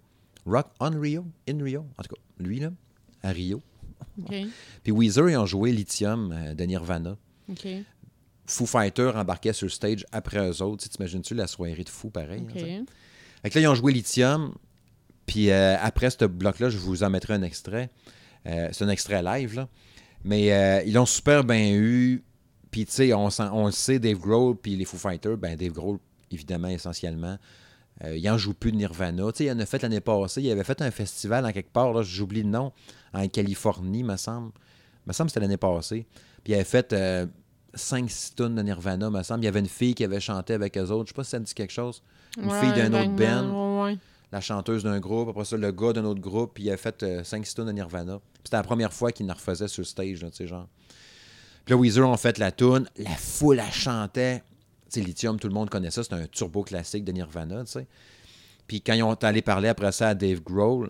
Rock on Rio? In Rio? En tout cas, lui, là, à Rio. Puis Weezer, ils ont joué Lithium euh, de Nirvana. OK. Foo Fighter embarquait sur le stage après eux autres. T'imagines-tu la soirée de fou pareil? hein, OK. tu sais? Fait que là, ils ont joué Lithium. Puis euh, après ce bloc-là, je vous en mettrai un extrait. Euh, c'est un extrait live, là. Mais euh, ils l'ont super bien eu. Puis, tu sais, on, le sait, Dave Grohl, puis les Foo Fighters, ben Dave Grohl, évidemment, essentiellement. Il en joue plus de Nirvana. Tu sais, il en a fait l'année passée. Il avait fait un festival en quelque part, là, j'oublie le nom, en Californie, me semble. me semble que c'était l'année passée. Puis il avait fait 5-6 tonnes de Nirvana, me semble. Il y avait une fille qui avait chanté avec eux autres. Je sais pas si ça me dit quelque chose. Une Ouais, fille d'un autre vaguement, band ouais, ouais. la chanteuse d'un groupe, après ça, le gars d'un autre groupe, puis il a fait 5-6 tonnes de Nirvana. Puis C'était la première fois qu'il en refaisait sur le stage, tu sais, genre. Puis là, Weezer ont fait la tune, la foule, elle chantait. Tu sais, Lithium, tout le monde connaît ça, c'est un turbo classique de Nirvana, tu sais. Puis quand ils ont allé parler après ça à Dave Grohl,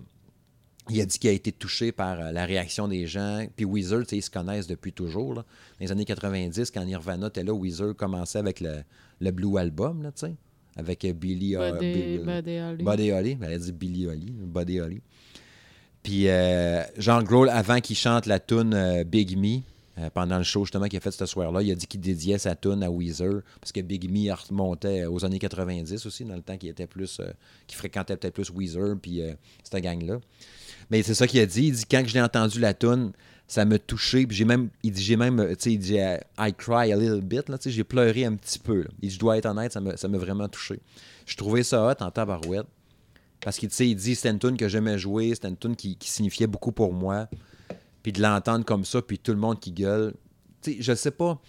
il a dit qu'il a été touché par euh, la réaction des gens. Puis Weezer, tu sais, ils se connaissent depuis toujours. Là. Dans les années 90, quand Nirvana était là, Weezer commençait avec le, le Blue Album, là, tu sais, avec euh, Billy... euh, Buddy, Holly. Buddy Holly. Elle a dit Billy Holly. Buddy Holly. Puis euh, Jean Grohl, avant qu'il chante la tune euh, Big Me, euh, pendant le show justement qu'il a fait ce soir-là, il a dit qu'il dédiait sa tune à Weezer, parce que Big Me remontait aux années 90 aussi, dans le temps qu'il était plus, qu'il fréquentait peut-être plus Weezer, puis cette gang-là. Mais c'est ça qu'il a dit. Il dit quand j'ai entendu la tune, ça m'a touché. Puis j'ai même, il dit j'ai même, tu sais, il dit euh, I cry a little bit là, tu sais, j'ai pleuré un petit peu. Il dit je dois être honnête, ça m'a, vraiment touché. Je trouvais ça hot en tabarouette. Parce qu'il il dit c'était une tune que j'aimais jouer, c'était une tune qui, qui signifiait beaucoup pour moi. Puis de l'entendre comme ça, puis tout le monde qui gueule. Tu sais, je sais pas.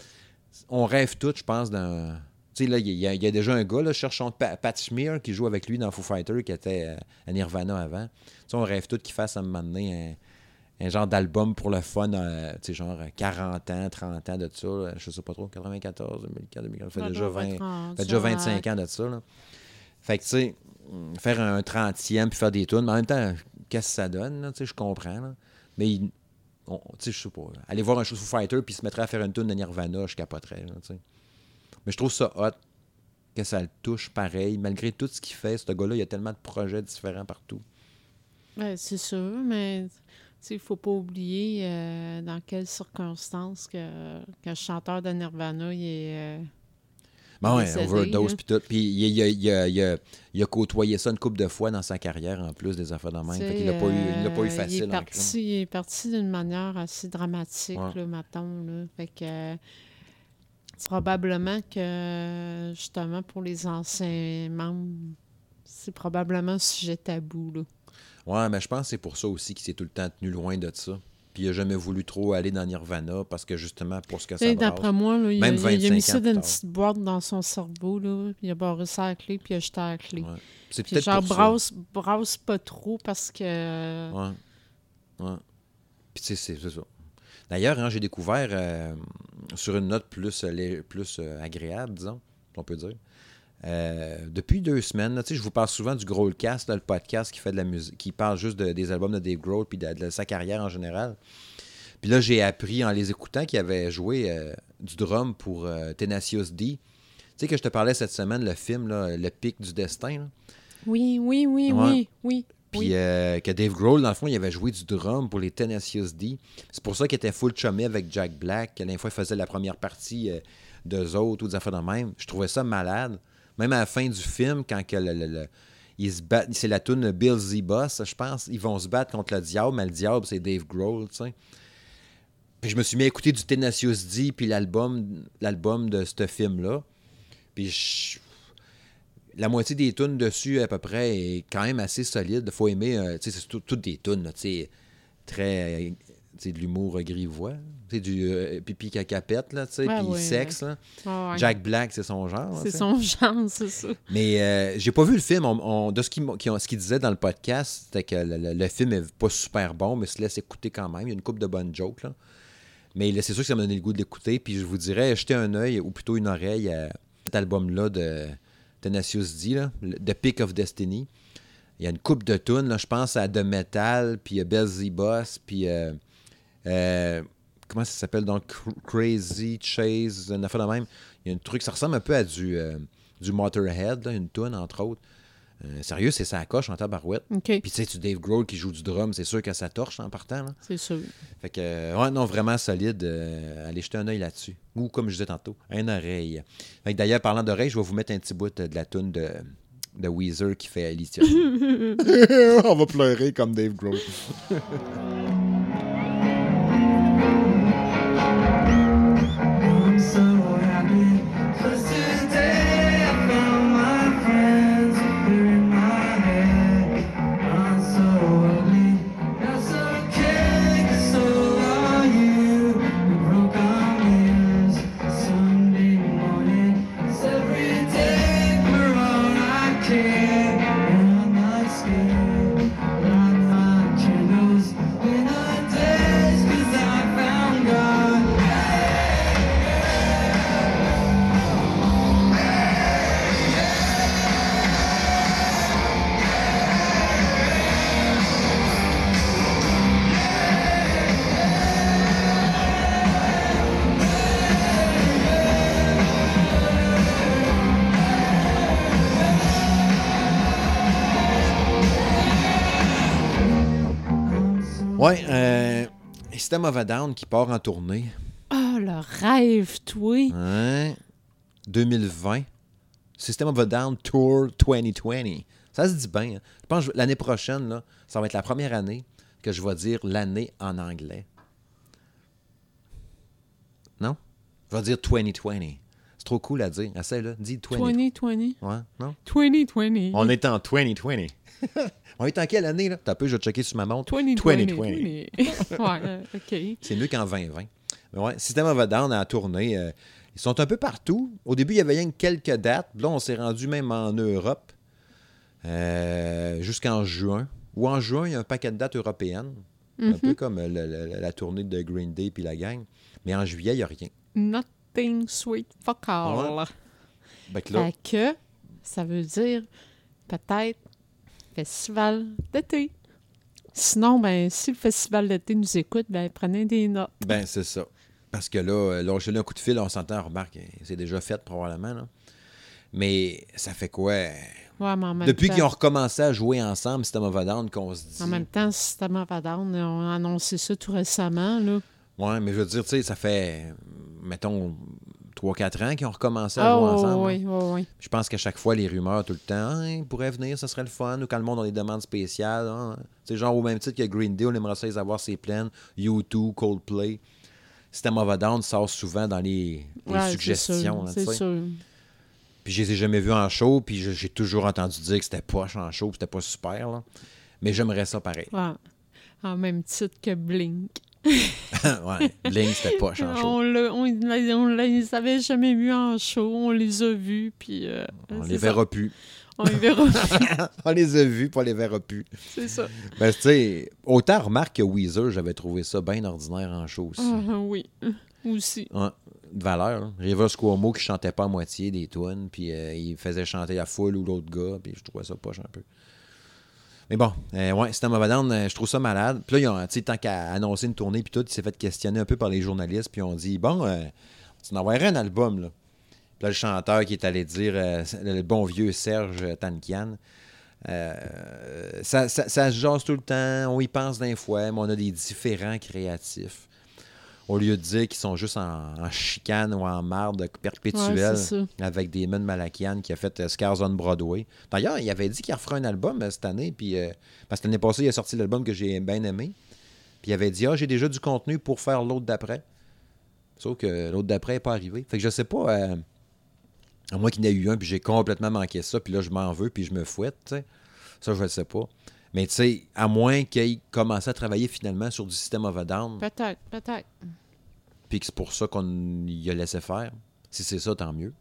On rêve tous, je pense, d'un. Il y, a- il y a déjà un gars, là, cherchons Pa- Pat Smear, qui joue avec lui dans Foo Fighter, qui était euh, à Nirvana avant. On rêve tous qu'il fasse à un moment donné un, un genre d'album pour le fun, euh, tu sais, genre euh, 40 ans, 30 ans de ça, là, je sais pas trop, 94, 2004, 2004, ça fait déjà, on va 20, être rendu fait déjà à- 25 ans de ça. Là. Fait que, tu sais, hum, faire un 30e puis faire des tunes, mais en même temps, qu'est-ce que ça donne, tu sais, je comprends, là. Mais, il- on- tu sais, je sais pas, aller voir un show Foo Fighter puis se mettre à faire une tune de Nirvana, je capoterais, là, tu sais. Mais je trouve ça hot que ça le touche pareil, malgré tout ce qu'il fait. Ce gars-là, il y a tellement de projets différents partout. C'est sûr, mais il ne faut pas oublier euh, dans quelles circonstances que, qu'un chanteur de Nirvana il est. euh, Ben ouais, Décédé, overdose puis tout. Puis il, il a- il il a- il a côtoyé ça une couple de fois dans sa carrière, en plus des affaires de même. Fait pas, il l'a pas eu euh, facile. Il est, parti, d'une manière assez dramatique, Ouais. là, mettons. Là. Fait que. Probablement que, justement, pour les anciens membres, c'est probablement un sujet tabou. Là. Ouais, mais je pense que c'est pour ça aussi qu'il s'est tout le temps tenu loin de ça. Puis il a jamais voulu trop aller dans Nirvana parce que justement, pour ce que ça. D'après moi, là, il, a, Même il a- il a 25 mis ça ans dans une petite boîte dans son cerveau. Là, il a barré ça à la clé, puis il a jeté à la clé. Ouais. C'est peut-être genre, pour ça. brasse, brasse pas trop parce que. Ouais. Ouais. Puis tu sais, c'est ça. D'ailleurs, hein, j'ai découvert euh, sur une note plus, euh, plus euh, agréable, disons, on peut dire. euh, depuis deux semaines, là, je vous parle souvent du Growlcast, là, le podcast qui fait de la musique, qui parle juste de- des albums de Dave Grohl puis de, de sa carrière en général. Puis là, j'ai appris en les écoutant qu'il avait joué euh, du drum pour euh, Tenacious D. Tu sais que je te parlais cette semaine, le film, là, Le Pic du Destin. là. Oui, oui, oui, Ouais. oui, oui. Puis oui. euh, que Dave Grohl, dans le fond, il avait joué du drum pour les Tenacious D. C'est pour ça qu'il était full chumé avec Jack Black. Que la fois, il faisait la première partie euh, d'eux autres ou des affaires de même. Je trouvais ça malade. Même à la fin du film, quand que le, le- le- ils se battent, c'est la tune Bill Z Boss, je pense. Ils vont se battre contre le diable, mais le diable, c'est Dave Grohl, tu sais. Puis je me suis mis à écouter du Tenacious D, puis l'album, l'album de ce film-là. Puis je- la moitié des tunes dessus, à peu près, est quand même assez solide. faut aimer, euh, tu sais, c'est tout- toutes des tunes, tu sais, très, tu de l'humour grivois. Tu sais, du euh, pipi cacapette, là, tu sais, puis ouais, sexe, là. Ouais. Jack Black, c'est son genre. C'est son genre, c'est ça. Mais euh, j'ai pas vu le film. On- on- de ce qu'il disait dans le podcast, c'était que le, le- le film est pas super bon, mais se laisse écouter quand même. Il y a une coupe de bonnes jokes. Là. Mais c'est sûr que ça m'a donné le goût de l'écouter. Puis je vous dirais, jetez un œil, ou plutôt une oreille à cet album-là de Tenacious D, là, The Pick of Destiny. Il y a une coupe de tunes, je pense à The Metal, puis Belzy Boss, puis euh, euh, comment ça s'appelle donc Cr- Crazy Chase, une affaire de même. Il y a un truc, ça ressemble un peu à du, euh, du Motorhead, là, une tune entre autres. Euh, sérieux, c'est ça coche en tabarouette. OK, Puis tu sais, tu Dave Grohl qui joue du drum, c'est sûr que ça torche en partant. Là. c'est sûr. Fait que, euh, ouais, non, vraiment solide. euh, allez jeter un œil là-dessus. Ou comme je disais tantôt, un oreille. Fait que d'ailleurs, parlant d'oreille, je vais vous mettre un petit bout de la tune de, de Weezer qui fait Alicia. On va pleurer comme Dave Grohl. System of a Down qui part en tournée. Ah, le rêve, toi. Ouais. 2020. System of a Down Tour 2020. Ça se dit bien. hein. Je pense que l'année prochaine, là, ça va être la première année que je vais dire l'année en anglais. Non? Je vais dire 2020. Trop cool à dire. Essaye-le. Dis 20. 2020. Ouais, non? 2020. On est en 2020. On est en quelle année, là? T'as peu, je vais checker sur ma montre. 2020. 2020. ouais, euh, OK. C'est mieux qu'en 2020. Mais ouais, System of a Down a tourné. euh, ils sont un peu partout. Au début, il y avait rien que quelques dates. Là, on s'est rendu même en Europe euh, jusqu'en juin. Ou en juin, il y a un paquet de dates européennes. Un peu comme le- le- la tournée de Green Day puis la gang. Mais en juillet, il n'y a rien. Nothing sweet fuck all. Ouais. Fait que là, Fait que ça veut dire peut-être festival d'été. Sinon, ben, si le festival d'été nous écoute, ben, prenez des notes. ben, c'est ça. Parce que là, euh, lâchez-le un coup de fil, on s'entend, remarque, c'est déjà fait probablement. là. Mais ça fait quoi? Ouais, mais Depuis temps, qu'ils ont recommencé à jouer ensemble, System of a qu'on se dit. En même temps, System of a Down, on a annoncé ça tout récemment. Là. Ouais, mais je veux dire, tu sais, ça fait, mettons, 3-4 ans qu'ils ont recommencé à jouer oui, ensemble. oui, oui, oui. Je pense qu'à chaque fois, les rumeurs, tout le temps, Ah, ils pourraient venir, ça serait le fun, ou quand le monde a des demandes spéciales. hein. C'est genre au même titre que Green Day, on aimerait ça les avoir ses plaines. U2, Coldplay. System of a Down sort souvent dans les, les Ouais, c'est suggestions. sûr, là, C'est sûr. Puis je les ai jamais vus en show, puis j'ai toujours entendu dire que c'était poche en show, puis c'était pas super. là. Mais j'aimerais ça pareil. Ouais. En même titre que Blink. ouais, c'était poche en show. On, l'a- on, on les avait jamais vus en show, on les a vus, puis... euh, On les ça. verra plus. On les verra on les a vus, puis on les verra plus. c'est ça. Ben, tu sais, autant remarque que Weezer, j'avais trouvé ça bien ordinaire en show aussi. Ah, oui, aussi. Ouais, de valeur. hein. River Cuomo qui chantait pas à moitié des tunes, puis euh, il faisait chanter la foule ou l'autre gars, puis je trouvais ça poche un peu. Mais bon, euh, ouais, System of euh, je trouve ça malade. Puis là, ils ont, tant qu'à annoncer une tournée, puis tout, il s'est fait questionner un peu par les journalistes, puis on dit, bon, euh, tu n'envoierais un album, là. Puis là, le chanteur qui est allé dire, euh, le bon vieux Serge Tankian, ça se jase tout le temps, on y pense d'un fois, mais on a des différents créatifs. Au lieu de dire qu'ils sont juste en, en chicane ou en marde perpétuelle Ouais, avec Damon Malakian qui a fait euh, Scars on Broadway. D'ailleurs, il avait dit qu'il referait un album euh, cette année, puis euh, parce que l'année passée, il a sorti l'album que j'ai bien aimé. Puis il avait dit Ah, j'ai déjà du contenu pour faire l'autre d'après. Sauf que l'autre d'après n'est pas arrivé. Fait que je sais pas. euh, à moins qu'il y en ait eu un, puis j'ai complètement manqué ça, puis là, je m'en veux, puis je me fouette. Ça, je ne sais pas. Mais tu sais, à moins qu'il commence à travailler finalement sur du System of a Down, Peut-être, peut-être. puis que c'est pour ça qu'on y a laissé faire. Si c'est ça, tant mieux.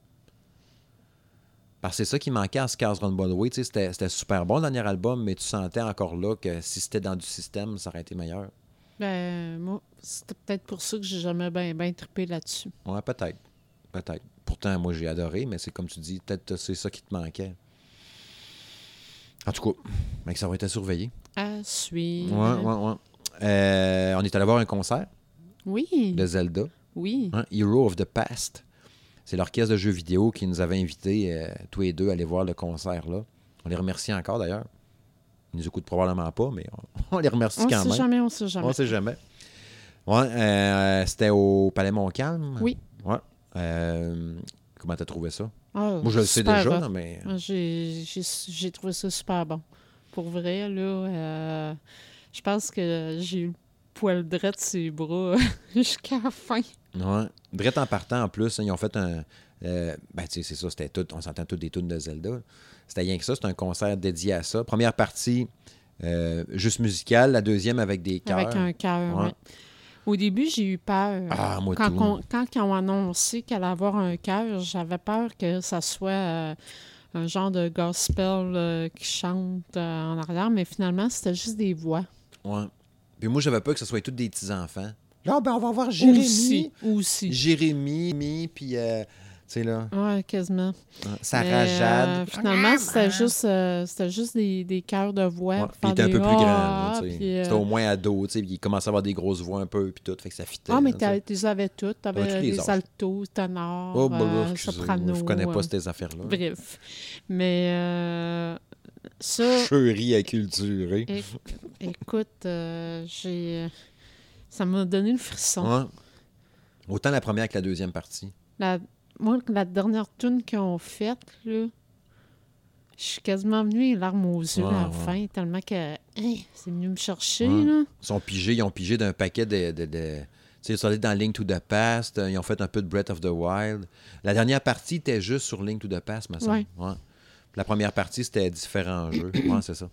Parce que c'est ça qui manquait à Scars Run sais, C'était c'était super bon le dernier album, mais tu sentais encore là que si c'était dans du système, ça aurait été meilleur. Ben, moi, c'était peut-être pour ça que j'ai jamais bien ben trippé là-dessus. Ouais, peut-être. Peut-être. Pourtant, moi, j'ai adoré, mais c'est comme tu dis, peut-être c'est ça qui te manquait. En tout cas, mec, ça va être à surveiller. À suivre. Ouais, ouais, ouais. Euh, on est allé voir un concert Oui, de Zelda, oui. hein, Hero of the Past. C'est l'orchestre de jeux vidéo qui nous avait invités, euh, tous les deux, à aller voir le concert là. On les remercie encore d'ailleurs. Ils nous écoutent probablement pas, mais on, on les remercie On quand sait même. jamais, on sait jamais. On sait jamais. Ouais, euh, c'était au Palais Montcalm. Oui. Ouais. Comment t'as trouvé ça? Ah, Moi, je le sais déjà, bon. mais. Moi, J'ai trouvé ça super bon. Pour vrai, là, euh, je pense que j'ai eu le poil droit de ses bras jusqu'à la fin. Ouais. Drette en partant, en plus, hein, ils ont fait un. euh, ben, tu sais, c'est ça, c'était tout. On s'entend toutes des tunes de Zelda. C'était rien que ça, c'était un concert dédié à ça. Première partie, euh, juste musicale. La deuxième, avec des chœurs. Avec un cœur, Ouais. ouais. Au début, j'ai eu peur. Ah, moi, quand, tout. on- quand ils ont annoncé qu'elle allait avoir un cœur, j'avais peur que ça soit euh, un genre de gospel euh, qui chante euh, en arrière, mais finalement, c'était juste des voix. Ouais. Puis moi, j'avais peur que ce soit tous des petits-enfants. Là, ben, on va voir Jérémy. Aussi. Aussi. Jérémy, puis, euh, sais, là, Ouais, quasiment. Sarah Mais, euh, Jade. finalement, c'était juste, euh, c'était juste des, des chœurs de voix. Ouais, puis il était un peu des plus grand. ah, là, tu sais. puis, euh, C'était au moins ado, tu sais, puis il commençait à avoir des grosses voix un peu, puis tout, fait que ça fitait. Ah, mais tu tu les avais toutes. Tu Ouais, avais les les âges. altos, ténors, Oh, bah, là, euh, soprano. je connais pas euh, ces affaires-là. Bref. Mais euh, ça, Chérie acculturée. é- écoute, j'ai. euh, Ça m'a donné le frisson. Ouais. Autant la première que la deuxième partie. La, moi, la dernière tune qu'ils ont faite, là, je suis quasiment venue les larmes aux yeux Ouais, à la ouais. fin, tellement que hein, c'est venu me chercher. Ouais. Là. Ils sont pigés, ils ont pigé d'un paquet de. de, de- tu sais, ils sont allés dans Link to the Past, euh, ils ont fait un peu de Breath of the Wild. La dernière partie était juste sur Link to the Past, me semble. La première partie, c'était différents jeux. Ouais, c'est ça.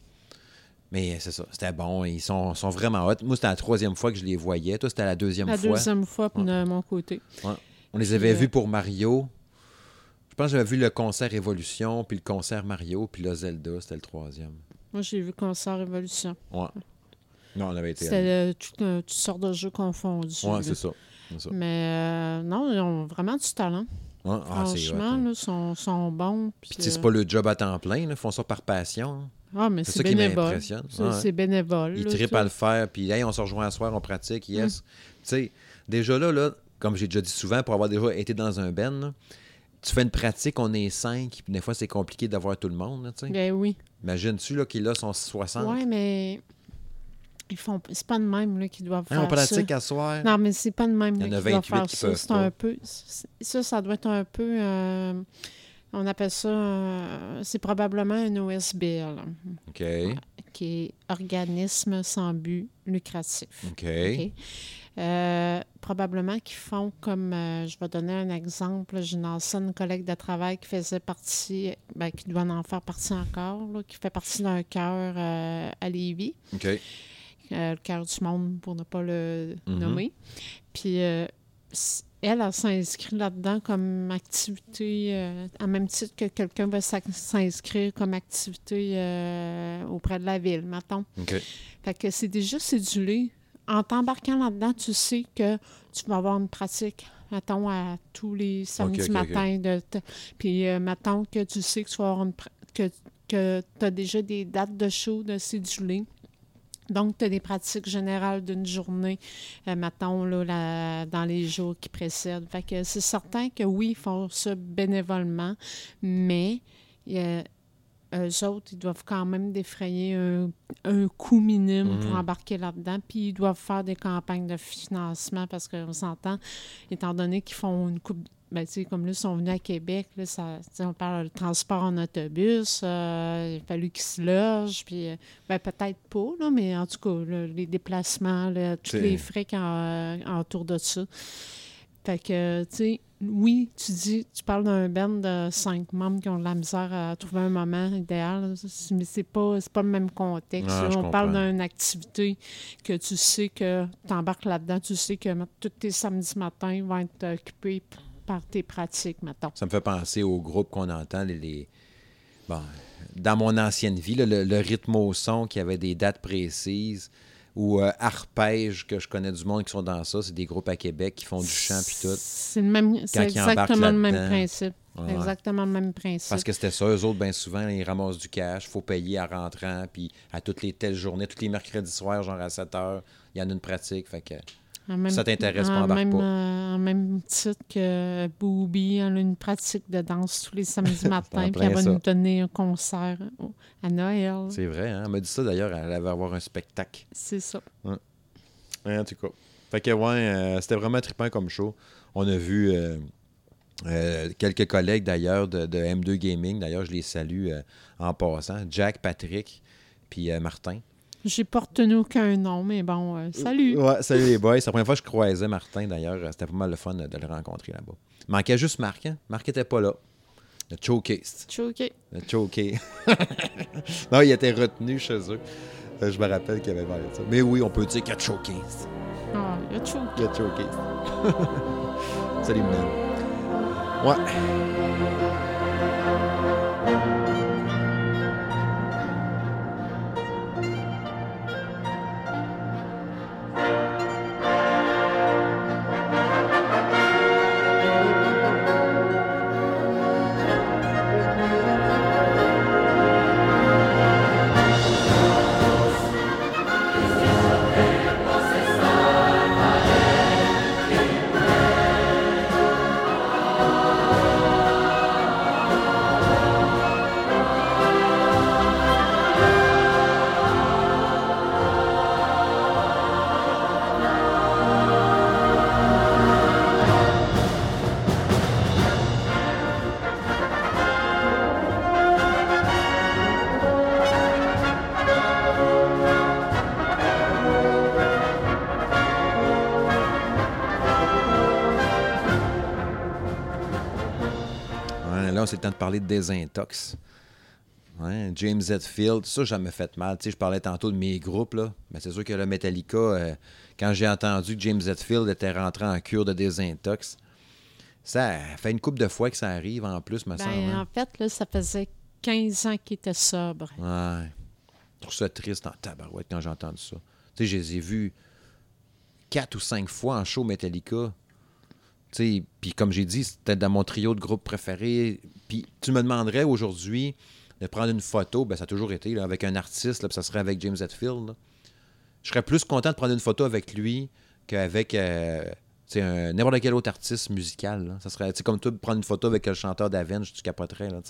Mais c'est ça, c'était bon. Ils sont, sont vraiment hot. Moi, c'était la troisième fois que je les voyais. Toi, c'était la deuxième La fois. deuxième fois de mon côté. On les avait vus pour Mario. Je pense que j'avais vu le concert Evolution, puis le concert Mario, puis là, Zelda, c'était le troisième. Moi, j'ai vu Concert Révolution. Ouais. Non, on avait été. C'était euh, tout- euh, toutes sortes de jeux confondus. Ouais, c'est ça. Mais euh, non, ils ont vraiment du talent. Ouais, ah, Franchement, hein. ils sont, sont bons. Puis, puis, tu sais, c'est euh, pas le job à temps plein, ils font ça par passion. Ah, mais c'est c'est ça qui bénévole. m'impressionne. C'est Ouais. bénévole. Ils trippent à le faire, puis hey, on se rejoint à soir, on pratique, yes. Mm. Tu sais, déjà là, là, comme j'ai déjà dit souvent, pour avoir déjà été dans un ben, là, tu fais une pratique, on est cinq, puis des fois, c'est compliqué d'avoir tout le monde, là. Ben oui. Imagine-tu, là, qu'ils là sont 60. Ouais, mais ils font. C'est pas de même là, qu'ils doivent Hein, faire on pratique ça. à soir. Non, mais c'est pas de même Il y là, en a qu'ils doivent 28 faire qui ça. C'est un peu. Ça, ça doit être un peu. euh, on appelle ça. euh, c'est probablement un OSBL, OK. qui est organisme sans but lucratif. OK. OK? Euh, probablement qu'ils font comme, euh, je vais donner un exemple, j'ai une ancienne collègue de travail qui faisait partie, ben, qui doit en faire partie encore, là, qui fait partie d'un cœur euh, à Lévis, OK. le cœur du monde pour ne pas le Mhm. nommer. Puis euh, elle, elle s'inscrit là-dedans comme activité, euh, à même titre que quelqu'un va s'inscrire comme activité euh, auprès de la ville, mettons. Fait que c'est déjà cédulé. En t'embarquant là-dedans, tu sais que tu vas avoir une pratique, mettons, à tous les samedis matins. Te- Puis, euh, mettons que tu sais que tu vas avoir une que, que tu as déjà des dates de show de cédulé. Donc, tu as des pratiques générales d'une journée, euh, mettons, là, la- dans les jours qui précèdent. Fait que c'est certain que oui, ils font ça bénévolement, mais euh, eux autres, ils doivent quand même défrayer un, un coût minime pour Mhm. embarquer là-dedans. Puis ils doivent faire des campagnes de financement parce qu'on s'entend, étant donné qu'ils font une coupe. Ben, tu sais, comme là, ils sont venus à Québec, là, ça, on parle de transport en autobus, euh, il a fallu qu'ils se logent, puis euh, ben, peut-être pas, là, mais en tout cas, là, les déplacements, tous les frais en, autour de ça. Fait que, tu sais, oui, tu dis, tu parles d'un band de cinq membres qui ont de la misère à trouver un moment idéal, mais c'est pas, pas le même contexte. Ah, On parle d'une activité que tu sais que tu embarques là-dedans, tu sais que tous tes samedis matins vont être occupés par tes pratiques, mettons. Ça me fait penser au groupe qu'on entend, les, les- Bon, dans mon ancienne vie, là, le, le rythme au son qui avait des dates précises, ou euh, Arpège, que je connais du monde qui sont dans ça, c'est des groupes à Québec qui font du chant puis tout. C'est le même, c'est ils embarquent exactement le même principe. Ouais. Exactement le même principe. Parce que c'était ça, eux autres, bien souvent, ils ramassent du cash, faut payer à rentrant, puis à toutes les telles journées, tous les mercredis soirs, genre à 7 heures, il y en a une pratique, fait que... Même- ça t'intéresse pas, en embarque même, pas. euh, en même titre que Booby, elle a une pratique de danse tous les samedis matins, puis elle va ça. nous donner un concert à Noël. C'est vrai, hein? Elle m'a dit ça d'ailleurs, elle allait avoir un spectacle. C'est ça. Ouais, en tout cas. Fait que, ouais, euh, c'était vraiment trippant comme show. On a vu euh, euh, quelques collègues d'ailleurs de, de M2 Gaming. D'ailleurs, je les salue en passant. Jack, Patrick, puis Martin. Retenu aucun nom, mais bon, euh, salut. Ouais, salut les boys. C'est la première fois que je croisais Martin d'ailleurs. Euh, C'était pas mal le fun euh, de le rencontrer là-bas. Il manquait juste Marc. Hein? Marc était pas là. Le showcase. Choqué. Le choqué. non, il était retenu chez eux. Euh, Je me rappelle qu'il avait parlé de ça. Mais oui, on peut dire qu'il y a showcase. Ah, il a choqué. Il y a showcase. Salut, man. Ouais. Temps de parler de désintox. Ouais, James Hetfield, ça, ça m'a fait mal. Tu sais, je parlais tantôt de mes groupes, là. Mais c'est sûr que le Metallica, euh, quand j'ai entendu que James Hetfield était rentré en cure de désintox, ça fait une couple de fois que ça arrive en plus, me semble. Ben, hein. en fait, là, ça faisait 15 ans qu'il était sobre. Ouais. Je trouve ça triste en tabarouette quand j'ai entendu ça. Tu sais, je les ai vus quatre ou cinq fois en show Metallica. Puis comme j'ai dit, c'était dans mon trio de groupes préférés. Puis tu me demanderais aujourd'hui de prendre une photo, ben ça a toujours été avec un artiste, là, ça serait avec James Hetfield. Je serais plus content de prendre une photo avec lui qu'avec euh, n'importe quel autre artiste musical. Ça serait comme toi, prendre une photo avec le chanteur d'Avenge, tu capoterais. Là.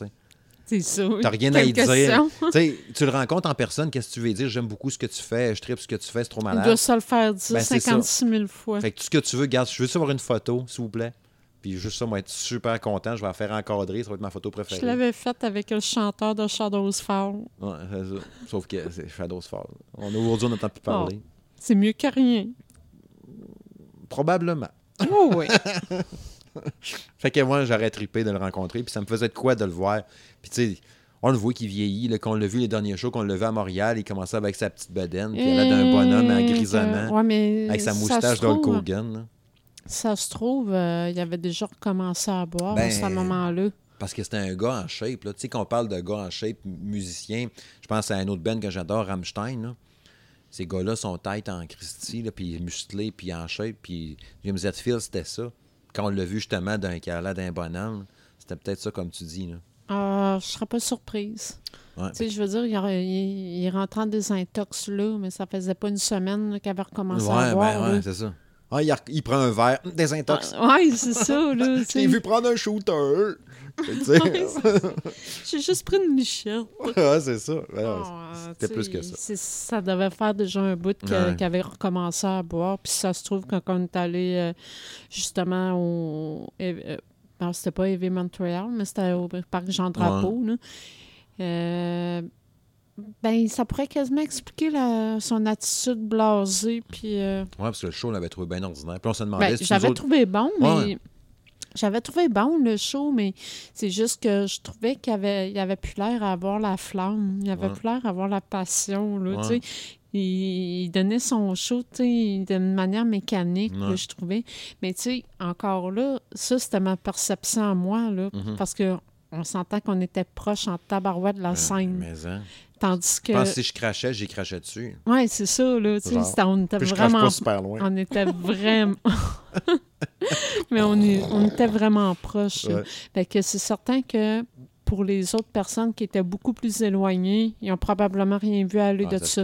C'est ça. T'as rien à y dire. Tu le rencontres en personne, qu'est-ce que tu veux dire? J'aime beaucoup ce que tu fais, je tripe ce que tu fais, c'est trop Il malade. doit se le faire dire Ben, c'est ça. 56 000 fois. Fait que tout ce que tu veux, garde, je veux savoir une photo, s'il vous plaît. Puis juste ça, moi, être super content, je vais la faire encadrer, ça va être ma photo Je préférée. l'avais faite avec le chanteur de Shadows Fall. Ouais, c'est ça. Sauf que c'est Shadows Fall. On aujourd'hui, on n'entend plus parler. C'est mieux que rien. Probablement. Oh oui. Fait que moi, j'aurais trippé de le rencontrer, puis ça me faisait de quoi de le voir. Puis tu sais, on le voit qu'il vieillit, qu'on l'a vu les derniers shows, qu'on l'a vu à Montréal, il commençait avec sa petite bedaine, puis il a d'un bonhomme en grisonnant, que- Ouais, mais avec sa moustache Hogan. là. Ça se trouve, euh, il avait déjà recommencé à boire Ben, à ce moment-là. Parce que c'était un gars en shape. là. Tu sais, qu'on parle de gars en shape, musicien, je pense à un autre band que j'adore, Rammstein. là. Ces gars-là sont tête en Christie, puis musclés, puis en shape. Puis James Hetfield, c'était ça. Quand on l'a vu justement d'un qui a l'air d'un bonhomme, c'était peut-être ça comme tu dis. Là. Ah, je serais pas surprise. Ouais. Tu sais, je veux dire, il, il, il rentrait en désintox là, mais ça faisait pas une semaine qu'il avait recommencé à Ouais, boire. ben ouais, c'est ça. Ah, il, a- il prend un verre, hum, désintox. Ah, ouais, c'est ça, là. Je l'ai vu prendre un shooter. J'ai juste pris une lichette. Ouais, c'est ça. Ouais, ouais, Ah, C'était plus que ça. Ça devait faire déjà un bout que- Ouais. qu'il avait recommencé à boire. Puis ça se trouve, quand on est allé euh, justement au. euh, non, c'était pas Heavy Montréal, mais c'était au parc Jean-Drapeau. là. Euh, ben, ça pourrait quasiment expliquer la- son attitude blasée. Puis. euh, Ouais, parce que le show, on l'avait trouvé bien ordinaire. Puis on se demandait ben, si j'avais autres- trouvé bon, mais. Ouais. J'avais trouvé bon le show, mais c'est juste que je trouvais qu'il avait, il avait plus l'air à avoir la flamme. Il avait Ouais. plus l'air à avoir la passion. Là, Ouais. il, il donnait son show d'une manière mécanique, là, je trouvais. Mais tu sais, encore là, ça, c'était ma perception à moi, là, Mhm. parce que on s'entend qu'on était proche en tabarouette de la Ouais, scène. Mais, hein. Tandis Je pense que que. si je crachais, j'y crachais dessus. Ouais, c'est ça, là. Tu sais, on était Puis je crache vraiment pas super loin. on était vraiment. Mais on, est- on était vraiment. Ouais. Fait que c'est certain que pour les autres personnes qui étaient beaucoup plus éloignées, ils ont probablement rien vu aller Ah, de ça.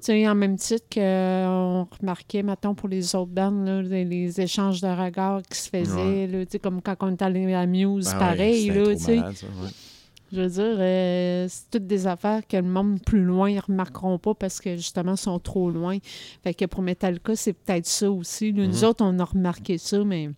Tu sais, en même titre qu'on remarquait, mettons, pour les autres bandes, là, les, les échanges de regards qui se faisaient, là, comme quand on est allé à Muse, ouais, pareil, là, malade, ça, ouais. Je veux dire, euh, c'est toutes des affaires que le monde plus loin ne remarqueront pas parce que justement, sont trop loin. Fait que pour Metallica, c'est peut-être ça aussi. Nous Mhm. autres, on a remarqué ça, mais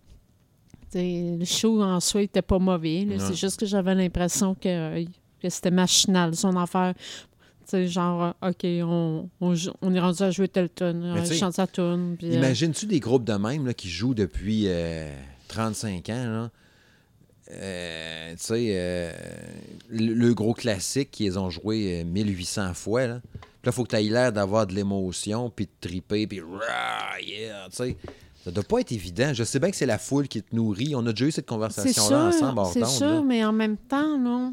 le show en soi était pas mauvais. C'est juste que j'avais l'impression que, que c'était machinal, son affaire. Tu sais, genre, euh, OK, on, on, joue- on est rendu à jouer tel tune, chante sa tune. euh, Imagines-tu des groupes de même là, qui jouent depuis euh, 35 ans? Là? Euh, tu sais, euh, le, le gros classique qu'ils ont joué euh, 1800 fois. Là, Puis là, il faut que tu aies l'air d'avoir de l'émotion, puis de triper, puis yeah, tu sais. Ça doit pas être évident. Je sais bien que c'est la foule qui te nourrit. On a déjà eu cette conversation-là ensemble c'est sûr, là. mais en même temps, là,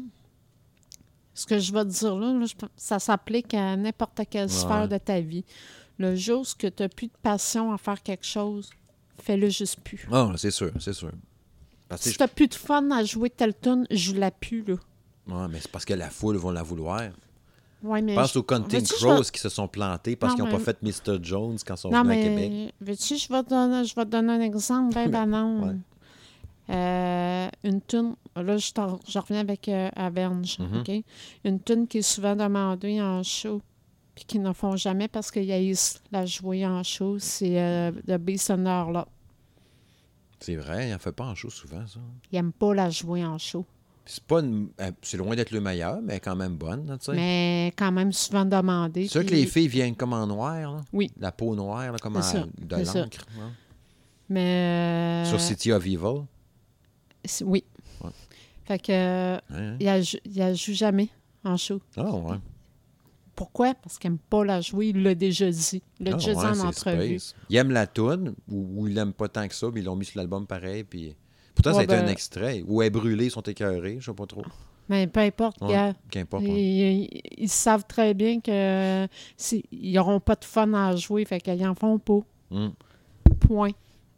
ce que je vais te dire là, ça s'applique à n'importe quelle sphère de ta vie. Le jour où tu n'as plus de passion à faire quelque chose, fais-le juste plus. Ah, c'est sûr, c'est sûr. Parce que Si tu n'as plus de fun à jouer telle tune, joue-la plus. Là. Ouais, mais c'est parce que la foule va la vouloir. Ouais, mais Pense je- aux Counting je Crows vais- qui se sont plantés parce qu'ils n'ont pas mais- fait Mr. Jones quand ils sont Non, venus à Québec. mais veux-tu, je vais te donner, je vais te donner un exemple bien banal. Euh, une tune, là, je, je reviens avec euh, Avenge, Mhm. OK? Une tune qui est souvent demandée en show, puis qu'ils ne font jamais parce qu'ils haïssent la jouer en show, c'est euh, The Beast and Harlot. C'est vrai, il en fait pas en show souvent, ça. Ils n'aiment pas la jouer en show. C'est pas une- euh, c'est loin d'être le meilleur, mais quand même bonne, tu sais. Mais quand même souvent demandée. C'est sûr que les filles viennent comme en noir, là. Oui. La peau noire, là, comme en- ça, de l'encre. Mais. euh, Sur City of Evil. Oui. Ouais. Fait que Hein? il il la joue jamais en show. Ah, ouais. Pourquoi? Parce qu'il n'aime pas la jouer. Il l'a déjà dit. Il l'a déjà dit en entrevue. space. Il aime la toune, ou, ou il l'aime pas tant que ça, puis ils l'ont mis sur l'album pareil, puis... Pourtant, ça a Ouais, été un ben- extrait. Ou est brûlé, ils sont écœurés, je sais pas trop. Mais peu importe, Ouais, gars. Qu'importe. Ils, ouais. ils- ils savent très bien que c'est- ils n'auront pas de fun à jouer, fait qu'ils en font pas. Hum. Point.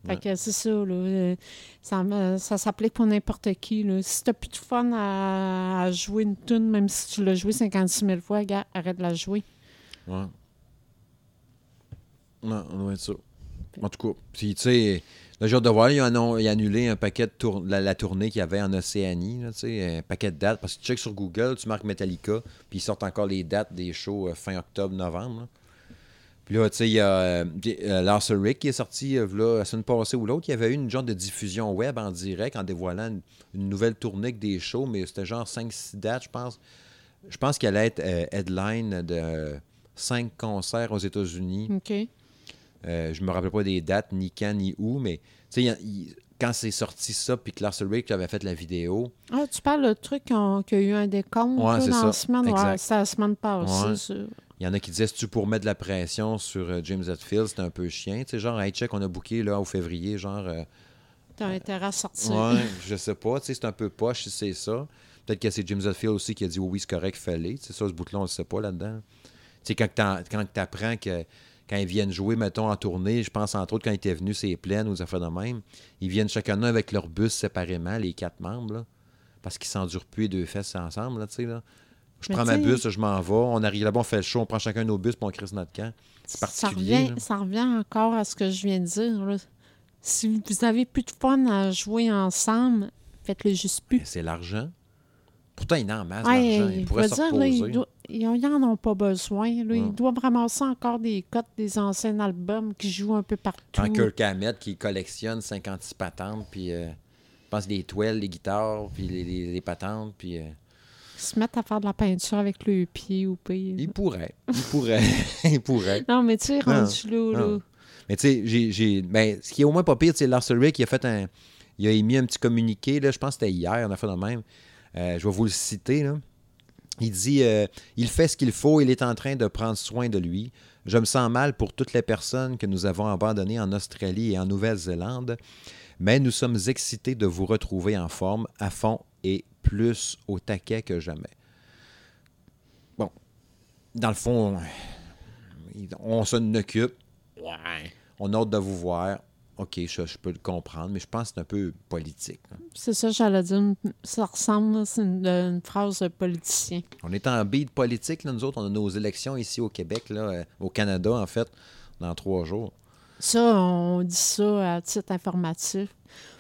Fait que c'est ça, là. euh, Ça, ça s'applique pour n'importe qui, là. Si t'as plus de fun à, à jouer une tune, même si tu l'as joué 56 000 fois, gars, arrête de la jouer. Ouais. Non, on doit être ça. En tout cas, puis tu sais, le jour de voir, ils ont, annon- ils ont annulé un paquet de tour- la, la tournée qu'il y avait en Océanie, là, tu sais, un paquet de dates. Parce que tu checkes sur Google, tu marques Metallica, puis ils sortent encore les dates des shows euh, fin octobre, novembre. là. Puis là, tu sais, il y a euh, euh, Lars Ulrich qui est sorti euh, là, la semaine passée ou l'autre. Il y avait eu une genre de diffusion web en direct en dévoilant une, une nouvelle tournée des shows, mais c'était genre 5-6 dates, je pense. Je pense qu'elle allait être euh, headline de 5 concerts aux États-Unis. OK? Euh, je me rappelle pas des dates, ni quand, ni où, mais tu sais, quand c'est sorti ça, puis que Lars Ulrich avait fait la vidéo, Ah, tu parles de truc qu'il y a eu un décompte Ouais, dans ça. la semaine. Ouais, c'est la semaine passée, Ouais. il y en a qui disaient, si tu pour mettre de la pression sur euh, James Hetfield, c'est un peu chien. Tu sais, genre, hey, check, on a booké là, au février, genre, euh, T'as intérêt à sortir. ouais, je sais pas, tu sais, c'est un peu poche si c'est ça. Peut-être que c'est James Hetfield aussi qui a dit, oui, oui, c'est correct, fallait. Tu sais, ça, ce bout-là, on le sait pas là-dedans. Tu sais, quand t'en- quand tu apprends que quand ils viennent jouer, mettons, en tournée, je pense entre autres quand ils étaient venus, c'est plein ou des affaires de même, ils viennent chacun avec leur bus séparément, les quatre membres, là, parce qu'ils s'endurent plus les deux fesses ensemble, là, tu sais, là. Je Mais prends ma bus, je m'en vais, on arrive là-bas, on fait le show, on prend chacun nos bus, puis on crisse notre camp. C'est ça, particulier. revient, là. ça revient encore à ce que je viens de dire. là. Si vous avez plus de fun à jouer ensemble, faites-le juste plus. C'est l'argent. Pourtant, ils en masse Ouais, l'argent. Se dire, là, ils, reposer. Ils en ont pas besoin. Là. Ils doivent ramasser encore des cotes des anciens albums qui jouent un peu partout. Tant Kirk Hammett qui collectionne 56 patentes, puis euh, je pense les toiles, les guitares, puis les, les- les patentes, puis euh, Ils se mettent à faire de la peinture avec le pied ou pire. il pourrait, il pourrait, il pourrait. Non, mais tu sais, rendu là, là. Mais tu sais, j'ai, ben, ce qui est au moins pas pire, c'est Lars Ulrich qui a fait un, il a émis un petit communiqué, là, je pense que c'était hier, on a fait de même. Euh, je vais vous le citer, là. Il dit euh, Il fait ce qu'il faut, il est en train de prendre soin de lui. Je me sens mal pour toutes les personnes que nous avons abandonnées en Australie et en Nouvelle-Zélande, mais nous sommes excités de vous retrouver en forme, à fond et plus au taquet que jamais. Bon, dans le fond, on s'en occupe. On hâte de vous voir. OK, je, je peux le comprendre, mais je pense que c'est un peu politique. là. C'est ça, j'allais dire. Ça ressemble, là, c'est une, une phrase de politicien. On est en beat politique, là, nous autres. On a nos élections ici au Québec, là, euh, au Canada, en fait, dans trois jours. Ça, on dit ça à titre informatif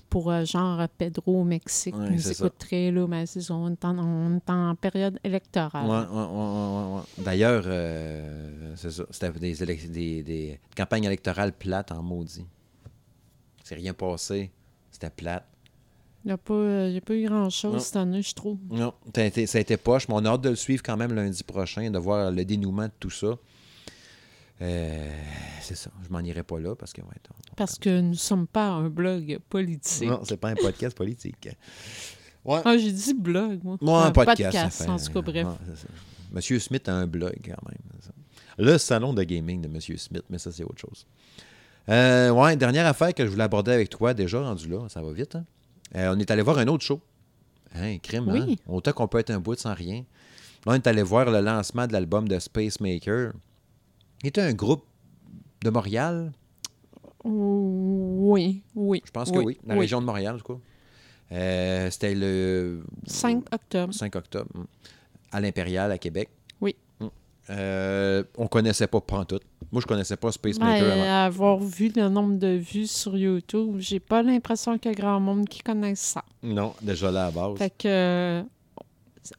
pour euh, genre Pedro au Mexique. Ouais, nous c'est écouterait, là, mais c'est ça, on, est en, on est en période électorale. Ouais, ouais, ouais, ouais, ouais. D'ailleurs, euh, c'est ça. C'était des- des campagnes électorales plates en maudit. C'est rien passé. C'était plate. Il n'y a pas, euh, a pas eu grand-chose cette année, je trouve. Non, ça a, été, poche, mais on a hâte de le suivre quand même lundi prochain, de voir le dénouement de tout ça. Euh, c'est ça. Je m'en irai pas là parce que. ouais, on- Parce que nous ne sommes pas un blog politique. Non, c'est pas un podcast politique. Ouais. Ah, j'ai dit blog, moi. Moi, un podcast. fait- en tout cas, bref. Ouais. Monsieur Smith a un blog quand même. Le salon de gaming de Monsieur Smith, mais ça, c'est autre chose. Euh, ouais, dernière affaire que je voulais aborder avec toi, déjà rendu là, ça va vite. hein. Euh, on est allé voir un autre show. Hein, crime, hein? Oui. Autant qu'on peut être un bout sans rien. Là, on est allé voir le lancement de l'album de Space Maker. Il était un groupe de Montréal, Oui, oui. je pense que oui, la région de Montréal, tout cas. Euh, C'était le 5 octobre. 5 octobre, mm. à l'Impérial, à Québec. Oui. Mm. Euh, on connaissait pas Pantoute. Moi, je connaissais pas Space Ouais, Maker avant. avoir vu le nombre de vues sur YouTube, j'ai pas l'impression qu'il y a grand monde qui connaisse ça. Non, déjà là à la base. Fait que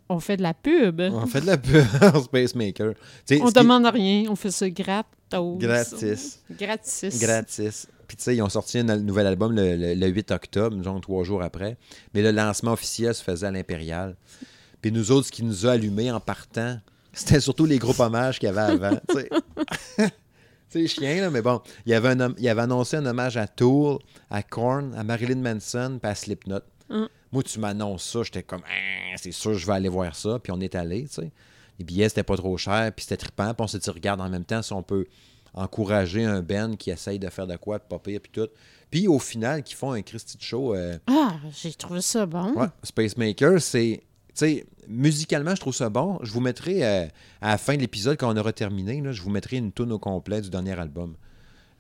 on fait de la pub. On fait de la pub en Space Maker. On ce qui- demande rien, on fait ça gratos. Gratis. Gratis. Gratis. Puis tu sais, ils ont sorti un nouvel album le, le- le 8 octobre, genre trois jours après. Mais le lancement officiel se faisait à l'Impérial. Puis nous autres, ce qui nous a allumés en partant, c'était surtout les groupes hommages qu'il y avait avant. tu sais. C'est chien, là, mais bon. Il y, avait un il avait annoncé un hommage à Tool, à Korn, à Marilyn Manson, puis à Slipknot. Hum. Moi, tu m'annonces ça, j'étais comme, Ah, c'est sûr, je vais aller voir ça. Puis on est allé, tu sais. Les billets, c'était pas trop cher, puis c'était trippant. Puis on s'est dit, regarde, en même temps, si on peut encourager un band qui essaye de faire de quoi, puis pas pire, puis tout. Puis au final, qui font un Christy de show. euh, Ah, j'ai trouvé ça bon. Ouais, Spacemaker, c'est. Tu sais, musicalement, je trouve ça bon. Je vous mettrai euh, à la fin de l'épisode, quand on aura terminé, là, je vous mettrai une tune au complet du dernier album.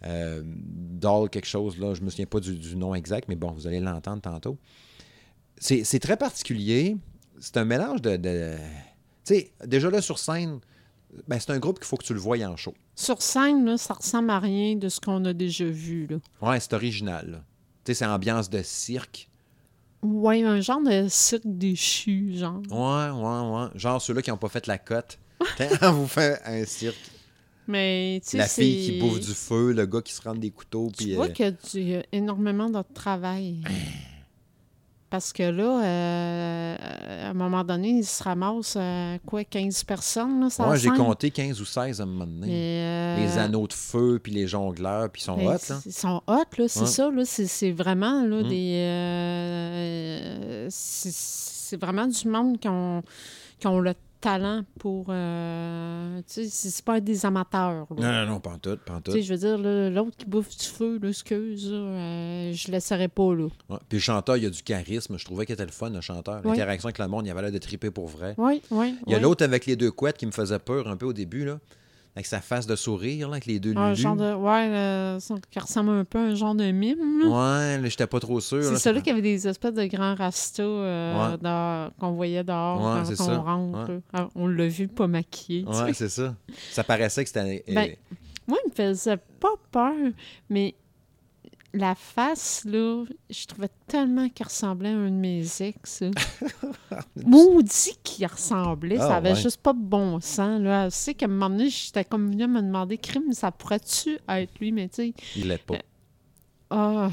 Euh, Doll, quelque chose, là, je me souviens pas du, du nom exact, mais bon, vous allez l'entendre tantôt. C'est très particulier. C'est un mélange de. de- tu sais, déjà là sur scène, ben, c'est un groupe qu'il faut que tu le voies en show. Sur scène, là, ça ressemble à rien de ce qu'on a déjà vu. Là. Ouais, c'est original. là. Tu sais, c'est ambiance de cirque. Ouais, un genre de cirque déchu, genre. Ouais, ouais, ouais. Genre ceux-là qui n'ont pas fait la cote. Quand vous fait un cirque. Mais, tu sais, La fille qui bouffe du feu, le gars qui se rend des couteaux. Tu Puis, vois euh, qu'il y a du- il y a énormément de travail. Parce que là, euh, à un moment donné, il se ramasse, euh, quoi, 15 personnes, là, ça ouais, j'ai compté 15 ou 16 à un moment donné. Les euh, anneaux de feu, puis les jongleurs, puis ils sont hot, là. Ils sont hot, là, c'est Ouais. ça, là. C'est, c'est vraiment, là, Mm. des... c'est, c'est vraiment du monde qui ont, qui ont le talent pour... euh, tu sais, c'est, pas des amateurs, là. Non, non, non, pas en tout, pas en tout. Tu sais, je veux dire, l'autre qui bouffe du feu, là, excuse, là, euh, je le laisserai pas, là. Ouais. Puis le chanteur, il a du charisme. Je trouvais qu'il était le fun, le chanteur. L'interaction avec le monde, il avait l'air de triper pour vrai. Oui, oui, Il y a oui. l'autre avec les deux couettes qui me faisait peur un peu au début, là. Avec sa face de sourire, là, avec les deux Un lulus. genre de... Ouais, euh, ça, ressemble un peu à un genre de mime, là. Ouais, j'étais pas trop sûr. C'est celui qui avait des espèces de grands rastas euh, Ouais. qu'on voyait dehors Ouais, quand on rentre. Ouais. Ah, On l'a vu pas maquillé. Ouais, c'est ça. Ça paraissait que c'était... euh, Ben, Moi, il me faisait pas peur, mais la face, là, je trouvais tellement qu'il ressemblait à un de mes ex. Maudit qu'il ressemblait. Ah, ça avait ouais. juste pas de bon sens. Là. Je sais qu'à un moment donné, j'étais comme venue me demander, crime, ça pourrait-tu être lui? Mais tu sais, il l'est pas. ah,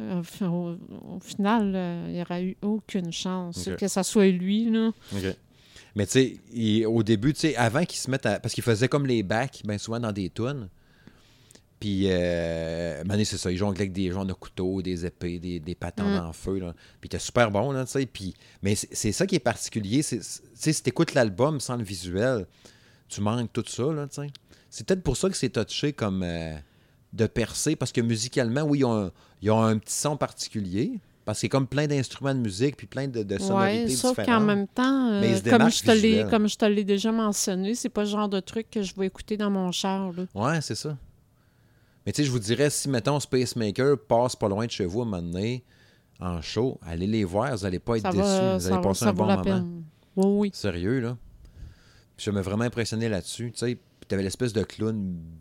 euh, au, au final, euh, il n'y aurait eu aucune chance que ça soit lui. Là. Mais tu sais, au début, tu sais, avant qu'ils se mettent à. Parce qu'ils faisaient comme les bacs, bien souvent dans des tunes. Puis, euh, Mané, c'est ça, ils jonglaient avec des genres de couteaux, des épées, des, des patins Mm. en feu. Là. Puis, t'es super bon, là, tu sais. Puis, mais c'est ça qui est particulier. Tu sais, si t'écoutes l'album sans le visuel, tu manques tout ça, là, tu sais. C'est peut-être pour ça que c'est touché comme euh, de percer, parce que musicalement, oui, ils ont, un, ils ont un petit son particulier. Parce que c'est comme plein d'instruments de musique, puis plein de, de sonorités Ouais, sauf qu'en même temps, euh, comme, je te l'ai, visuel. comme je te l'ai déjà mentionné, c'est pas le genre de truc que je vais écouter dans mon char. Là. Ouais, c'est ça. Mais tu sais, je vous dirais, si, mettons, Spacemaker passe pas loin de chez vous à un moment donné, en show, allez les voir, vous allez pas être Ça déçus. va, vous allez passer un bon moment. peine. Oui, oui. Sérieux, là. Puis je me vraiment impressionné là-dessus. Tu sais, t'avais l'espèce de clown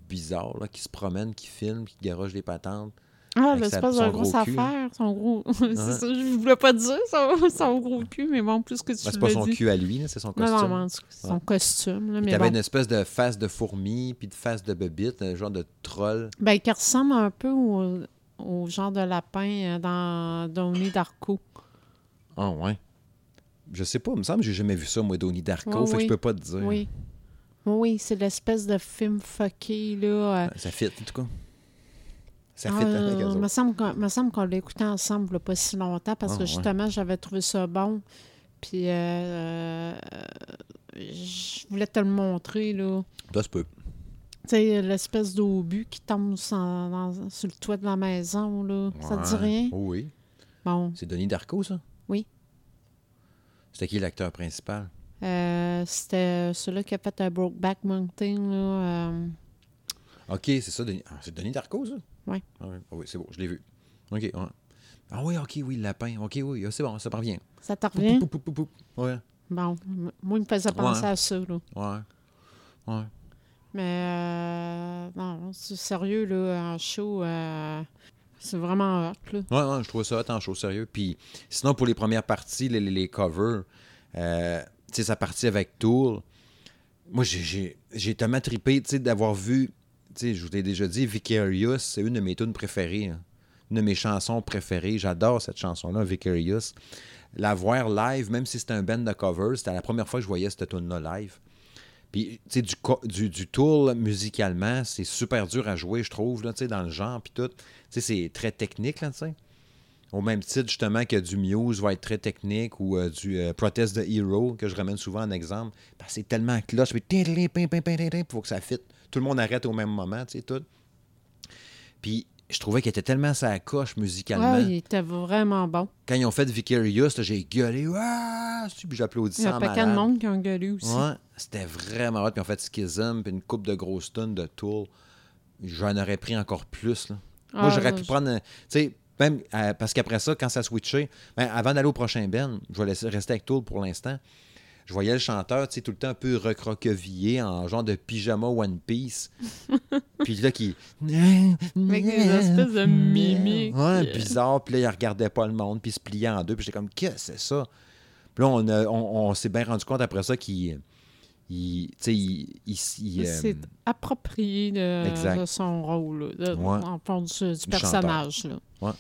bizarre, là, qui se promène, qui filme, qui garoche des patentes. Ah, l'espèce de grosse gros affaire, son gros. c'est ça, je voulais pas dire son, son gros cul, mais bon, plus que tu Ben, c'est pas son dit. cul à lui, c'est son costume. non, non, c'est son costume. Là, mais t'avais bon. une espèce de face de fourmi, puis de face de bebite, un genre de troll. Ben, qui ressemble un peu au, au genre de lapin euh, dans Donnie Darko. Ah, ouais. Je sais pas, il me semble que j'ai jamais vu ça, moi, Donnie Darko, Ouais, fait que oui. je peux pas te dire. Oui. Oui, c'est l'espèce de film fucké, là. euh, Ça fit, en tout cas. Ça fit Ah, avec eux me semble qu'on me semble qu'on l'a écouté ensemble pas si longtemps parce Ah, que ouais. justement, j'avais trouvé ça bon. Puis, euh, euh, je voulais te le montrer, là. Ça se peut. Tu sais, l'espèce d'obus qui tombe sur, dans- sur le toit de la maison, là. Ça te dit rien? Oh oui. Bon. C'est Denis Darko, ça? Oui. C'était qui l'acteur principal? Euh, C'était celui qui a fait un Brokeback Mountain, là. euh, OK, c'est ça. Denis... Ah, c'est Denis Darko, ça? Ouais. Ah. Ah oui, c'est bon, je l'ai vu. OK, ouais. Ah oui, OK, oui, le lapin. OK, oui, ah, c'est bon, ça parvient. ça te revient? Ouais, Bon. Moi, il me faisait penser Ouais. à ça, là. ouais. Ouais. Mais euh, non, c'est sérieux, là, en show, euh, c'est vraiment hot, là. Ouais, ouais, je trouvais ça hot en show, sérieux. Puis sinon, pour les premières parties, les, les- les covers, euh, tu sais, sa partie avec Tool, moi, j'ai- tellement trippé, tu sais, d'avoir vu, je vous l'ai déjà dit, Vicarious, c'est une de mes tunes préférées. hein. Une de mes chansons préférées. J'adore cette chanson-là, Vicarious. La voir live, même si c'était un band de covers, c'était la première fois que je voyais cette tune-là live. Puis, tu sais, du, du, du Tool, musicalement, c'est super dur à jouer, je trouve, dans le genre, puis tout. Tu sais, c'est très technique, là, tu sais. Au même titre, justement, que du Muse va être très technique ou euh, du euh, Protest the Hero, que je ramène souvent en exemple. Que c'est tellement cloche. Il faut que ça fitte. Tout le monde arrête au même moment, tu sais, tout. Puis, je trouvais qu'il était tellement sa coche musicalement. Ah, il était vraiment bon. Quand ils ont fait Vicarious, j'ai gueulé. Ah! Puis Il y a un paquet de monde qui ont gueulé aussi. Ouais, c'était vraiment hot. Puis ils ont fait Schism, puis une coupe de grosses tonnes de Tool. J'en aurais pris encore plus. Là. Moi, Ah, j'aurais pu je- prendre. Tu sais, même euh, parce qu'après ça, quand ça switchait, ben, avant d'aller au prochain Ben, je vais laisser rester avec Tool pour l'instant. Je voyais le chanteur, tu sais, tout le temps un peu recroquevillé en genre de pyjama One Piece. puis là, qui. Avec des espèces de. Ouais, bizarre. Puis là, il regardait pas le monde, puis il se pliait en deux. Puis j'étais comme, qu'est-ce que c'est ça? Puis là, on, a- on, on s'est bien rendu compte après ça qu'il. Il, il, il- il, euh, C'est approprié de, Exact. de son rôle, là, de- Ouais. en fond du, personnage. Là.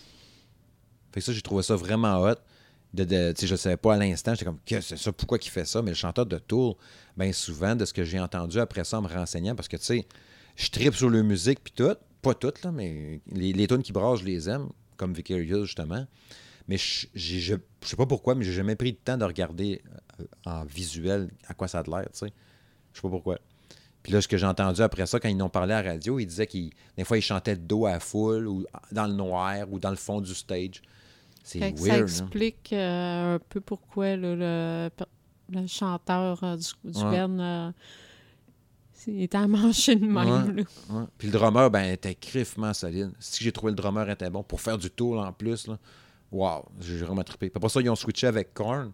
Fait que ça, j'ai trouvé ça vraiment hot. De, de- je ne savais pas à l'instant. J'étais comme, que c'est ça? Pourquoi il fait ça? Mais le chanteur de Tool, bien souvent, de ce que j'ai entendu après ça en me renseignant, parce que, tu sais, je tripe sur la musique, puis tout. Pas toutes, là, mais les, les tunes qui brassent, je les aime, comme Vicarious, justement. Mais je je sais pas pourquoi, mais j'ai jamais pris le temps de regarder euh, en visuel à quoi ça a l'air, tu sais. Je sais pas pourquoi. Puis là, ce que j'ai entendu après ça, quand ils n'ont parlé à la radio, ils disaient qu'ils des fois, ils chantaient de dos à la foule, ou dans le noir, ou dans le fond du stage. C'est ça weird, hein? explique euh, un peu pourquoi le, le chanteur euh, du, du Ouais. euh, il était à manger de même. Ouais. là. Ouais. Puis le drummer, ben, était criffement solide. Si j'ai trouvé le drummer était bon pour faire du tour en plus, là. Wow, j'ai vraiment trippé. Puis après ça, ils ont switché avec Korn.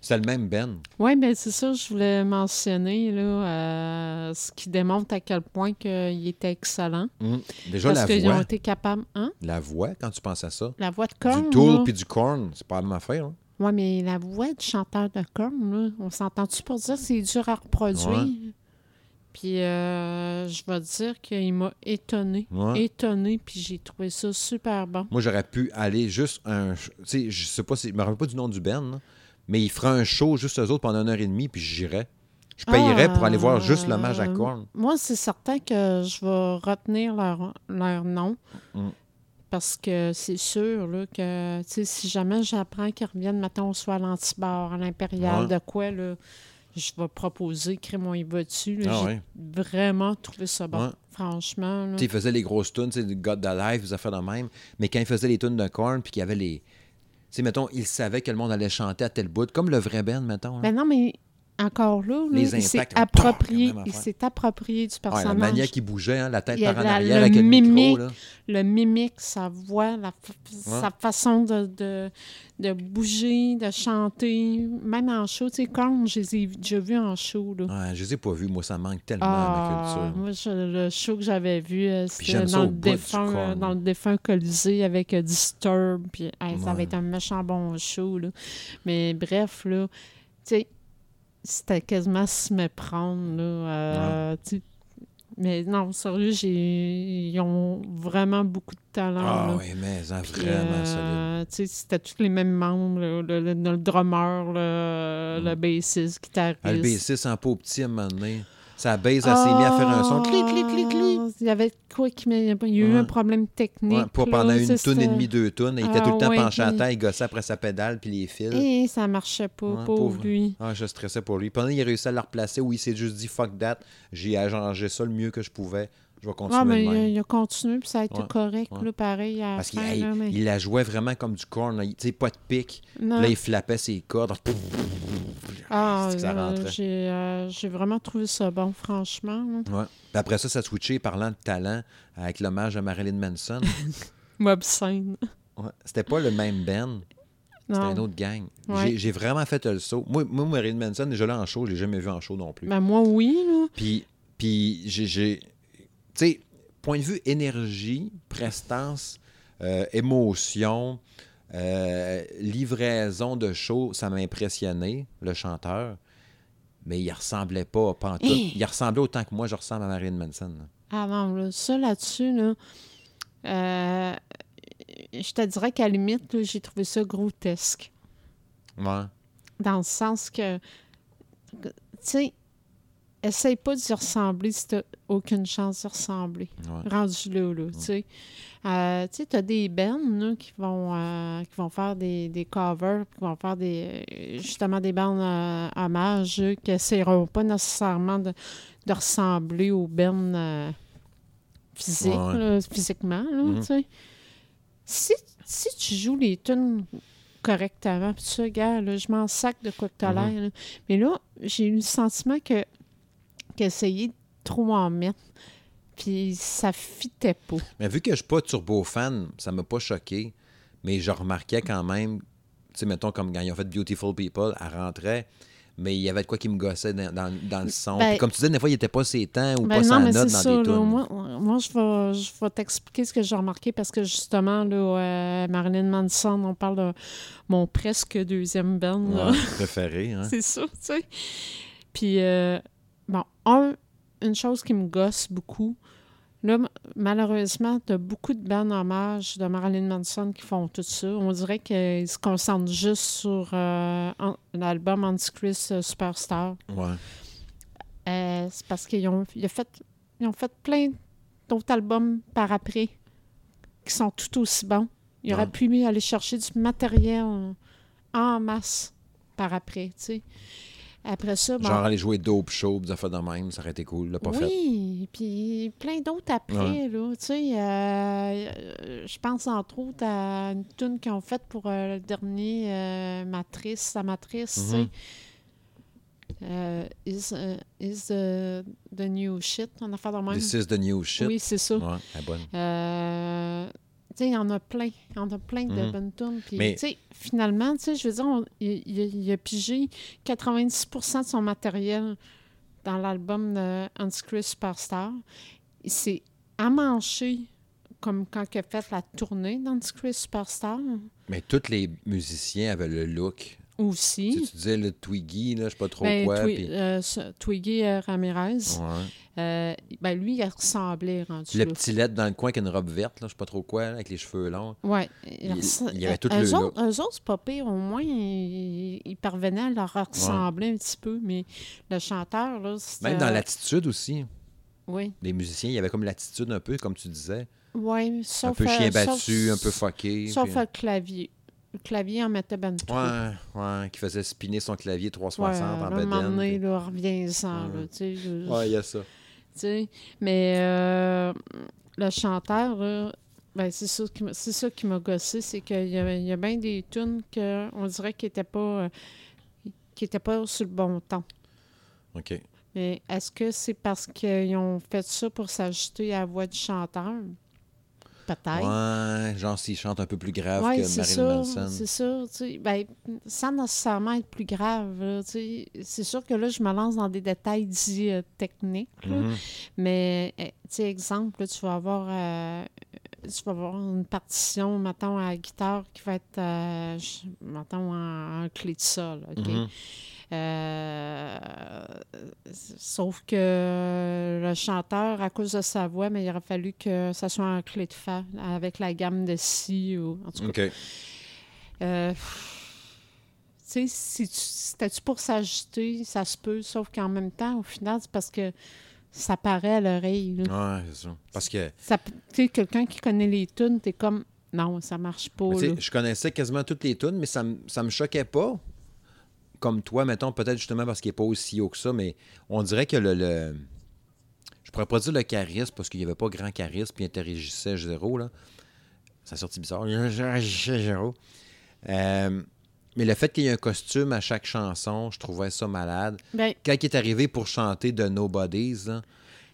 C'est le même Ben. Oui, bien c'est ça, je voulais mentionner, là, euh, ce qui démontre à quel point que il était excellent. Mm. Déjà, parce la qu'ils ont voix. été capables. Hein? La voix, quand tu penses à ça. La voix de Korn. du Tool puis du Korn, c'est pas la même affaire. hein? Oui, mais la voix du chanteur de Korn, là, on s'entend-tu pour dire que c'est dur à reproduire? Ouais. Puis euh, je vais dire qu'il m'a étonné. Ouais. Étonné, puis j'ai trouvé ça super bon. Moi, j'aurais pu aller juste un. Tu sais, je sais pas si. Je me rappelle pas du nom du Ben, là, mais il fera un show juste eux autres pendant une heure et demie, puis j'irais. Je payerais pour aller voir juste l'hommage à Euh, Korn. Moi, c'est certain que je vais retenir leur, leur nom. Mm. Parce que c'est sûr là, que tu sais, si jamais j'apprends qu'ils reviennent, mettons, soit à l'antibar, à l'impérial, Ouais. de quoi, là, je vais proposer, crée mon y va dessus. là. Ah J'ai ouais. vraiment trouvé ça bon. Ouais. Franchement. là. Il faisait les grosses tunes, tu sais, du God the Life, des affaires de même. Mais quand il faisait les tunes de Korn, puis qu'il y avait les. Tu sais, mettons, il savait que le monde allait chanter à tel bout, comme le vrai Ben, mettons. hein. Ben non, mais encore là, là, Les il s'est approprié, il s'est approprié du Ouais, personnage. la manière qui bougeait, hein, la tête Il par en la- arrière le avec le micro. mimique. Le mimique, sa voix, la sa façon de, de, de bouger, de chanter, même en show. Tu sais, Korn, je les ai déjà vus en show. Là. Ouais, je les ai pas vus, moi, ça manque tellement à ma Ah, culture. moi, je- le show que j'avais vu, euh, c'était dans, le défunt, euh, dans le défunt Colisée avec euh, Disturb. Puis, hey, Ça va Ouais. être un méchant bon show. Là. Mais bref, là, tu sais, c'était quasiment se méprendre. Là, euh. Mais non, sérieux, ils ont vraiment beaucoup de talent. Ah là. oui, mais Puis, vraiment euh, c'était tous les mêmes membres, là, le, le- le drummer, le, le bassiste, guitariste. Ah, le B6 en peau petit à un moment donné. Sa base, elle s'est mise à faire un son. Clic, clic, clic, clic. Ah, Il y avait quoi qui m'a- il y a eu Ouais. un problème technique. Ouais, là, pendant une toune et ça. demie, deux tonnes. Il était Ah, tout le temps ouais, penché à terre, il gossait après sa pédale puis les fils. Et ça marchait pas, Ouais, pauvre, lui. Ah, je stressais pour lui. Pendant il a réussi à la replacer où il s'est juste dit fuck that. J'ai arrangé ça le mieux que je pouvais. Je vais continuer Ah, mais de il, a- même. il a continué, puis ça a été Ouais, correct, ouais. là, pareil, à Parce qu'il fin, hey, là, mais... il la jouait vraiment comme du corn. Tu sais, pas de pic. Là, il flappait ses cordes. Ah, euh, j'ai euh, vraiment trouvé ça bon, franchement. Ouais. Puis après ça, ça a switché parlant de talent avec l'hommage à Marilyn Manson. Ouais. C'était pas le même Ben. C'était une autre gang. Ouais. J'ai- J'ai vraiment fait le saut. Moi, moi Marilyn Manson, déjà là en show, je l'ai jamais vu en show non plus. Ben, moi, oui, là. Puis, puis j'ai. Sais, point de vue énergie, prestance, euh, émotion, euh, livraison de show, ça m'a impressionné, le chanteur. Mais il ressemblait pas, pas en tout. Hey! Il ressemblait autant que moi, je ressemble à Marilyn Manson. là. Ah non, là, ça là-dessus, là, euh, je te dirais qu'à la limite, j'ai trouvé ça grotesque. Ouais. Dans le sens que, tu sais, essaye pas d'y ressembler si t'as aucune chance d'y ressembler. Ouais. Rendu là, là, tu sais. Euh, tu sais, t'as des bands, là, qui vont, euh, qui vont faire des, des covers, qui vont faire des, euh, justement des bands euh, hommages, là, qui essaieront pas nécessairement de, de ressembler aux bands euh, physiques, Ouais, ouais. là, physiquement, là, Mhm. tu sais. Si, si tu joues les tunes correctement, puis ça, gars, là, je m'en sac de quoi que t'as Mhm. là. Mais là, j'ai eu le sentiment que qu'essayer de trop en mettre, puis ça fitait pas. Mais vu que je suis pas turbo fan, ça m'a pas choqué. Mais je remarquais quand même, tu sais, mettons, comme quand ils ont fait Beautiful People, elle rentrait, mais il y avait de quoi qui me gossait dans, dans- dans le son. Ben- comme tu disais, des fois, il était pas ses temps ou Ben pas sa note dans ça. des tunes. Moi, moi, je vais, je vais t'expliquer ce que j'ai remarqué parce que justement, là, euh, Marilyn Manson, on parle de mon presque deuxième band. Ouais, préféré, hein. c'est ça, tu sais. Puis, euh, bon, un, une chose qui me gosse beaucoup, là, malheureusement, tu as beaucoup de bandes hommages de Marilyn Manson qui font tout ça. On dirait qu'ils se concentrent juste sur euh, l'album Antichrist euh, Superstar. Ouais. Euh, c'est parce qu'ils ont, ils ont fait, ils ont fait plein d'autres albums par après qui sont tout aussi bons. Ils auraient Ouais. pu aller chercher du matériel en masse par après, tu sais. Après ça, bon, Genre aller jouer Dope Show, des affaires de même, ça aurait été cool, là, pas fait. oui, puis plein d'autres après, là, tu sais. euh, euh, je pense entre autres à une tune qu'ils ont faite pour euh, le dernier euh, Matrice, sa Matrice, tu sais. Euh, is, is the, the new shit, en affaire de même. This is the new shit? Oui, c'est ça. Ouais, bonne. Il y en a plein. Il y en a plein de Mhm. bonnes tunes. Puis, Mais- tu sais, finalement, tu sais, je veux dire, on- il, il- il a pigé 90% de son matériel dans l'album de Antichrist Superstar. Il s'est amanché comme quand il a fait la tournée d'Antichrist Superstar Mais tous les musiciens avaient le look. Aussi. Tu, tu disais le Twiggy, là, je sais pas trop Ben, quoi. Twi- euh, Twiggy euh, Ramirez, Ouais. euh, ben, lui, il ressemblait rendu Le là. petit lettre dans le coin qui a une robe verte, là, je sais pas trop quoi, là, avec les cheveux longs. Ouais. Il- il y avait tout eux le autres, eux autres, pas pire. Au moins, ils, ils parvenaient à leur ressembler un petit peu. Mais le chanteur, là, c'était... Même dans l'attitude aussi. Oui. Les musiciens, il y avait comme l'attitude un peu, comme tu disais. Oui, Un sauf... peu chien battu, sauf- un peu fucké. Sauf puis- le clavier. Le clavier en mettait ben trop. Ouais, ouais, qui faisait spinner son clavier 360 en là, un moment bedaine. donné, là, reviens-en, Ouais. là, tu sais, je- Ouais, il y a ça. tu sais. Mais euh, le chanteur, là, ben, c'est ça qui m'a- c'est ça qui m'a gossé, c'est qu'il y a, il y a bien des tunes qu'on dirait qu'ils n'étaient pas, euh, qui étaient pas sur le bon temps. OK. Mais est-ce que c'est parce qu'ils ont fait ça pour s'ajuster à la voix du chanteur? Peut-être. Ouais, genre s'il chante un peu plus grave Ouais, que Marilyn Manson. c'est sais, ben, sans nécessairement être plus grave, c'est sûr que là, je me lance dans des détails dits euh, techniques, là. Mhm. mais, euh, tu sais, exemple, là, tu vas avoir, euh, tu vas avoir une partition, mettons, à la guitare qui va être, euh, mettons, en, en clé de sol, OK? Mhm. Euh, sauf que le chanteur, à cause de sa voix, mais il aurait fallu que ça soit en clé de fa avec la gamme de si ou en tout cas. Euh, tu sais, si tu c'était-tu pour s'ajuster, ça se peut, sauf qu'en même temps, au final, c'est parce que ça paraît à l'oreille. Ouais, c'est ça. Parce que Tu sais, quelqu'un qui connaît les tunes, t'es comme non, ça marche pas. Là. je connaissais quasiment toutes les tunes, mais ça, ça me choquait pas. Comme toi, mettons, peut-être justement parce qu'il n'est pas aussi haut que ça, mais on dirait que le. le- je pourrais pas dire le charisme parce qu'il n'y avait pas grand charisme, puis il interagissait zéro, là. Ça a sorti bizarre. Zéro. Euh, mais le fait qu'il y ait un costume à chaque chanson, je trouvais ça malade. Ben, Quand il est arrivé pour chanter de Nobodies, là,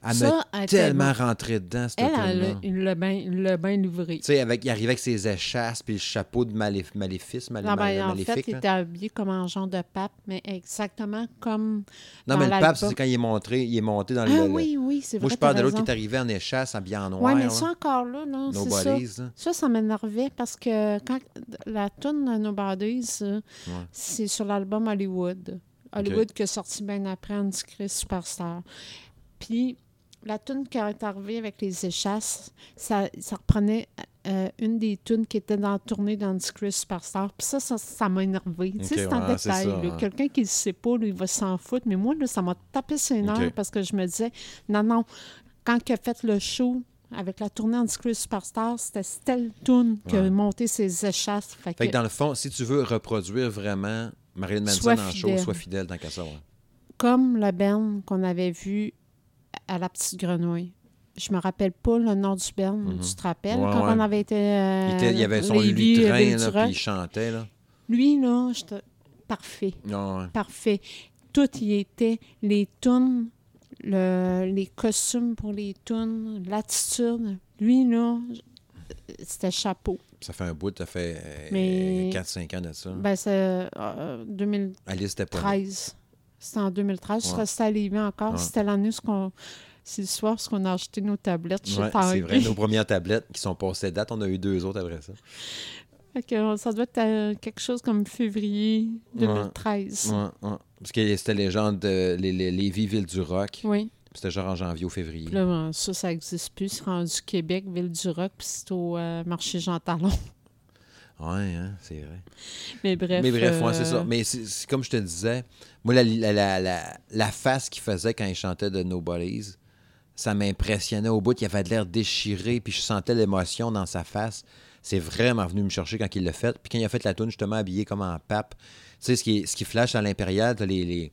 elle Ça, m'a elle tellement rentré dedans, cette elle, elle, l'a bien bien livré. Tu sais, avec, il arrivait avec ses échasses puis le chapeau de maléf- maléfice, malé- Non, ben, mal- en maléfique. fait, il était habillé comme un genre de pape, mais exactement comme. Non, dans mais le pape, c'est quand il est, montré, il est monté dans le. Ah le- oui, oui, c'est vrai. Moi, je parle de l'autre qui est arrivé en échasse, habillé en noir. Oui, mais là. ça encore là, là c'est ça. Là. Ça, ça m'énervait parce que quand la tune Nobody's, euh, Ouais. c'est sur l'album Hollywood. Hollywood qui est sorti bien après Antichrist Superstar. Puis la tune qui est arrivée avec les échasses, ça, ça reprenait euh, une des tunes qui était dans la tournée d'Antichrist Superstar. Puis ça, ça, ça m'a énervé. Tu sais, c'est un ouais, c'est détail. Quelqu'un qui ne sait pas, là, il va s'en foutre. Mais moi, là, ça m'a tapé ses nerfs parce que je me disais, non, non, quand il a fait le show avec la tournée Antichrist Superstar, c'était telle tune qui a monté ses échasses. Fait, Fait que, que dans le fond, si tu veux reproduire vraiment Marilyn Manson en show, sois fidèle tant qu'à ça. ouais. comme le band qu'on avait vu à la Petite Grenouille. Je me rappelle pas le nom du band. Tu te rappelles. Ouais, quand ouais. on avait été. euh, Il, était- il y avait son lutrin, là, puis il chantait. Là. Lui, là, j'étais- parfait. Non, ouais. Parfait. Tout y était. Les tunes, le- les costumes pour les tunes, l'attitude. Lui, là, c'était chapeau. Ça fait un bout, ça fait euh, Mais- 4-5 ans de ça. Ben, c'est euh, 2013. Alice était pas là. C'était en 2013. Je Ouais. Lévis encore. Ouais. C'était l'année où qu'on- c'est le soir où on a acheté nos tablettes chez Ouais, c'est vrai, nos premières tablettes qui sont passées date, on a eu deux autres après ça. Fait que, ça doit être euh, quelque chose comme février 2013. Ouais, ouais. Parce que c'était les gens de les, les, Lévis, Ville du Rock. Oui. C'était genre en janvier ou février. Là, ben, ça, ça n'existe plus. C'est rendu Québec, Ville-du-Roc, puis c'est au euh, marché Jean Talon. Ouais, hein, c'est vrai. Mais bref. Mais bref, ouais, euh, c'est ça. Mais c'est comme je te disais, moi, la, la, la, la, face qu'il faisait quand il chantait de Nobody's, ça m'impressionnait au bout. Il avait de l'air déchiré, puis je sentais l'émotion dans sa face. C'est vraiment venu me chercher quand il l'a fait. Puis quand il a fait la tune justement habillé comme en pape, tu sais, ce qui, ce qui flash à l'impérial, t'as les, les.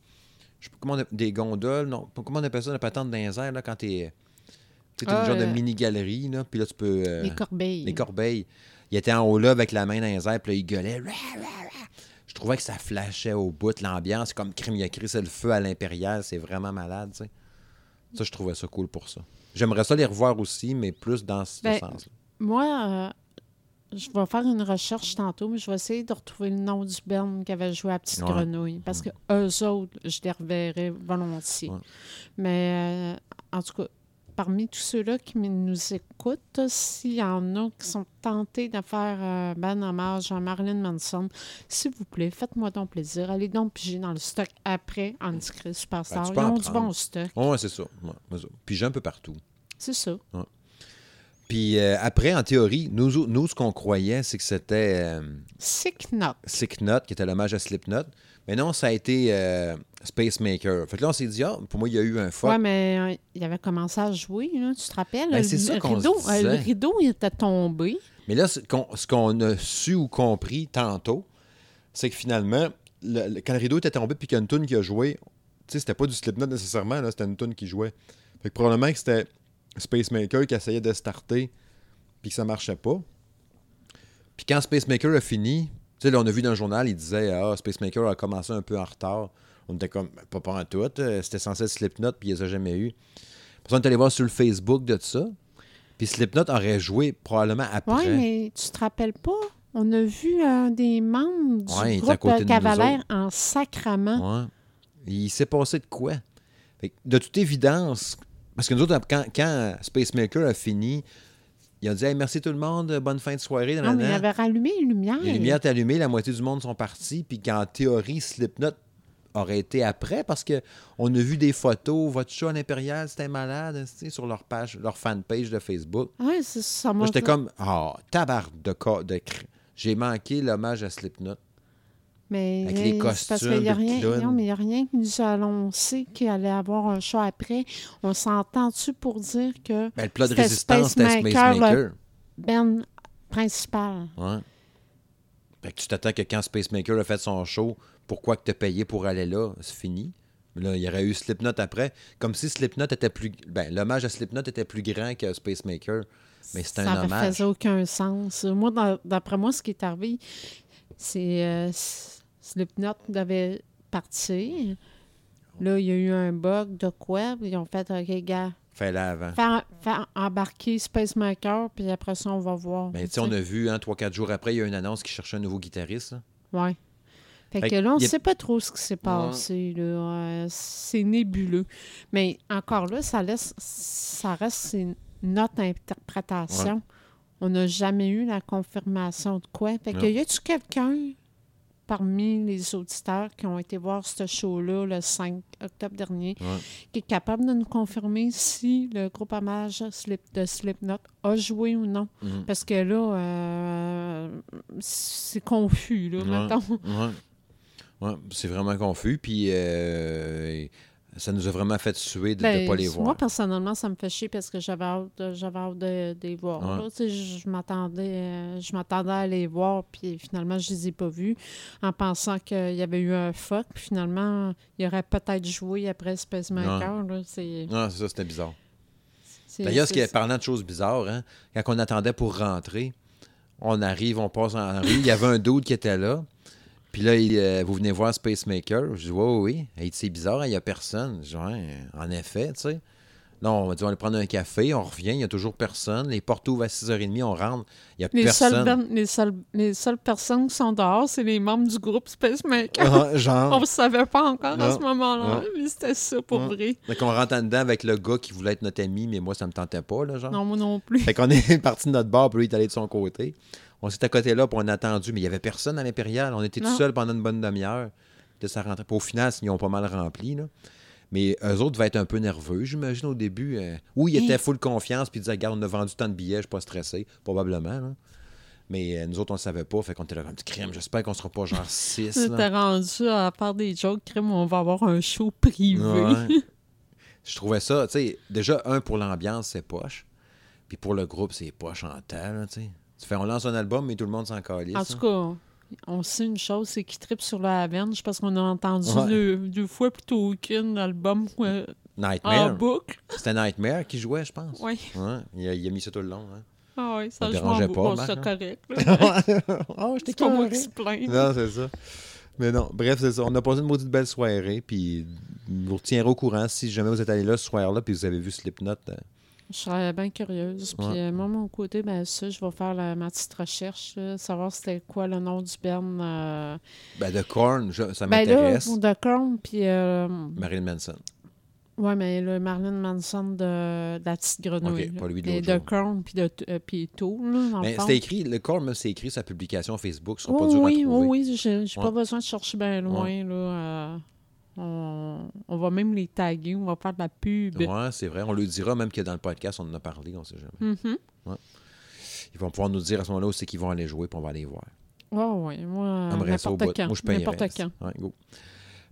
Je sais pas comment on appelle- des gondoles, non. pas- Comment on appelle ça, la patente dans les airs, là, quand t'es. Tu sais, t'as Ah, une genre de euh, mini-galerie, là, puis là, tu peux. euh, Les corbeilles. les corbeilles. Il était en haut là avec la main dans les airs, puis là, il gueulait. Je trouvais que ça flashait au bout, l'ambiance. Comme crime, il a crissé le feu à l'impérial. C'est vraiment malade, tu sais. Ça, je trouvais ça cool pour ça. J'aimerais ça les revoir aussi, mais plus dans ce Ben, sens-là. Moi, euh, je vais faire une recherche tantôt, mais je vais essayer de retrouver le nom du band qui avait joué à Petite Ouais. Grenouille. Parce que eux autres, je les reverrai volontiers. Ouais. Mais euh, en tout cas, parmi tous ceux-là qui nous écoutent, s'il y en a qui sont tentés de faire euh, ben hommage à Marilyn Manson, s'il vous plaît, faites-moi donc plaisir. Allez donc piger dans le stock après Antichrist Superstar. Ben, tu Ils ont du bon stock. Ouais, c'est ça. Ouais, c'est ça. Puis j'ai un peu partout. C'est ça. Puis euh, après, en théorie, nous, nous ce qu'on croyait, c'est que c'était euh, Sick Note. Sick Note, qui était l'hommage à Slipknot. Mais non, ça a été euh, Spacemaker. Fait que là, on s'est dit, ah, pour moi, il y a eu un fuck. Oui, mais euh, il avait commencé à jouer, là, tu te rappelles? Ben, le, c'est ça qu'on rideau, se euh, le rideau, il était tombé. Mais là, ce qu'on, ce qu'on a su ou compris tantôt, c'est que finalement, le- le- quand le rideau était tombé puis qu'il y a une qui a joué, tu sais, c'était pas du Slipknot nécessairement, là, c'était une tune qui jouait. Fait que probablement que c'était Spacemaker qui essayait de starter puis que ça marchait pas. Puis quand Spacemaker a fini, tu sais, là, on a vu dans le journal, il disait Ah, Spacemaker a commencé un peu en retard. On était comme, pas, pas en tout. euh, C'était censé être Slipknot, puis il les a jamais eu. Puis on est allé voir sur le Facebook de ça. Puis Slipknot aurait joué probablement après. Oui, mais tu te rappelles pas? On a vu des membres du Ouais, groupe Cavalaire en sacrament. Ouais. Il s'est passé de quoi? Fait que, de toute évidence, parce que nous autres, quand, quand Spacemaker a fini, il a dit Hey, merci tout le monde, bonne fin de soirée. Non, mais il nanana. avait rallumé les lumières. Les lumières étaient allumées, la moitié du monde sont partis, puis qu'en théorie, Slipknot aurait été après, parce que on a vu des photos, votre show à l'Impérial, c'était malade, tu sais, sur leur page, leur fanpage de Facebook. Oui, c'est ça. J'étais comme, ah, tabarde de, de cr- J'ai manqué l'hommage à Slipknot. Mais avec les c'est parce costumes qu'il y a rien, non, mais y a rien qui nous a annoncé qu'il allait avoir un show après. On s'entend-tu pour dire que Ben, le plat de C'était résistance, c'était Spacemaker, Spacemaker. Ben principal. Ouais. Fait que tu t'attends que quand Spacemaker a fait son show, pourquoi que t'as payé pour aller là? C'est fini. Mais Là, il y aurait eu Slipknot après. Comme si Slipknot était plus. Ben, l'hommage à Slipknot était plus grand que Spacemaker. Mais c'est ça un ne hommage. faisait aucun sens. Moi, d'après moi, ce qui est arrivé, c'est euh, Slipknot devait partir. Là, il y a eu un bug de quoi? Ils ont fait, OK, gars, Fais-le avant. faire, faire embarquer Spacemaker, puis après ça, on va voir. Ben, tu sais, on a vu, hein, 3-4 jours après, il y a une annonce qui cherchait un nouveau guitariste. Ouais. Fait, Fait que là, on ne a- sait pas trop ce qui s'est passé. Euh, c'est nébuleux. Mais encore là, ça, laisse, ça reste notre interprétation. On n'a jamais eu la confirmation de quoi. Fait que y a-tu quelqu'un parmi les auditeurs qui ont été voir ce show-là le 5 octobre dernier, Ouais. qui est capable de nous confirmer si le groupe hommage Slip, de Slipknot a joué ou non. Mhm. Parce que là, euh, c'est confus, là, Ouais. mettons. Ouais. Ouais, c'est vraiment confus. Puis euh, ça nous a vraiment fait suer de ne Ben, pas les voir. Moi, personnellement, ça me fait chier parce que j'avais hâte hâte de, de les voir. Ouais. là. Tu sais, Je, je m'attendais, euh, je m'attendais à les voir, puis finalement, je les ai pas vus en pensant qu'il y avait eu un fuck. Puis finalement, il aurait peut-être joué après Space Maker. là. C'est, Non, c'est ça, c'était bizarre. D'ailleurs, ce qui est parlant de choses bizarres, hein, quand on attendait pour rentrer, on arrive, on passe en rue. Il y avait un dude qui était là. Puis là, il, euh, vous venez voir Space Maker. Je dis, oui, oui, oui. C'est bizarre, il n'y a personne. Je dis, ouais, en effet, tu sais. Là, on va dire, on va aller prendre un café, on revient, il n'y a toujours personne. Les portes ouvrent à 6h30, on rentre, il n'y a les personne. seules, ben- les, seules, les seules personnes qui sont dehors, c'est les membres du groupe Space Maker. Ah, genre. On ne savait pas encore à ce moment-là, mais c'était ça pour Non. vrai. Donc, on rentre en dedans avec le gars qui voulait être notre ami, mais moi, ça me tentait pas, là, genre. Non, moi non plus. Fait qu'on est parti de notre bar, puis lui, il est allé de son côté. On s'est à côté là, puis on a attendu, mais il n'y avait personne à l'Impérial. On était tout Non. seuls pendant une bonne demi-heure. Puis là, ça rentrait. Puis au final, ils ont pas mal rempli, là. Mais eux autres devaient être un peu nerveux, j'imagine, au début. Euh, oui, ils étaient Hein? full confiance, puis ils disaient, regarde, on a vendu tant de billets, je suis pas stressé. Probablement, là. Mais euh, nous autres, on le savait pas. Fait qu'on était là comme du crime. J'espère qu'on sera pas genre 6. T'es rendu à part des jokes, crime, on va avoir un show privé. Je trouvais ça, tu sais, déjà, un, pour l'ambiance, c'est poche. Puis pour le groupe, c'est poche en temps, tu sais. Tu fais, on lance un album, mais tout le monde s'en calisse. En hein. tout cas, on sait une chose, c'est qu'ils trippent sur la Avenge parce qu'on a entendu Ouais. deux, deux fois plutôt qu'une album euh, en Nightmare. boucle. C'était Nightmare qui jouait, je pense. Oui. Ouais, il, a, il a mis ça tout le long. Hein. Ah oui, ça Ça dérangeait pas, Bon, c'est hein? correct. oh, C'est pas moi qui se plains. Non, c'est ça. Mais non, bref, c'est ça. On a passé une maudite belle soirée, puis vous retiendrez au courant si jamais vous êtes allé là ce soir-là, puis vous avez vu Slipknot. euh, Je serais bien curieuse. Puis Ouais. euh, moi, mon côté, ben ça, je vais faire la, ma petite recherche, là, savoir c'était quoi le nom du band. euh, Ben, de Korn, je- ça Ben m'intéresse. de Korn, puis... euh, Marilyn Manson. Ouais, mais le Marilyn Manson de, de la petite grenouille. Ok, là. pas lui de Et de. Korn, puis de euh, puis tout, là, Mais écrit, le Korn, c'est écrit sa publication Facebook, ce sera pas Oh, dur oui, à trouver. oh, oui, j'ai Ouais. pas besoin de chercher bien loin. Là, on, on va même les taguer, on va faire de la pub. Ouais, c'est vrai. On le dira même que dans le podcast, on en a parlé, on sait jamais. Mhm. Ils vont pouvoir nous dire à ce moment-là où c'est qu'ils vont aller jouer, puis on va aller voir. Ouais, ouais, moi, n'importe quand. Moi, je. N'importe quand. Ouais, go.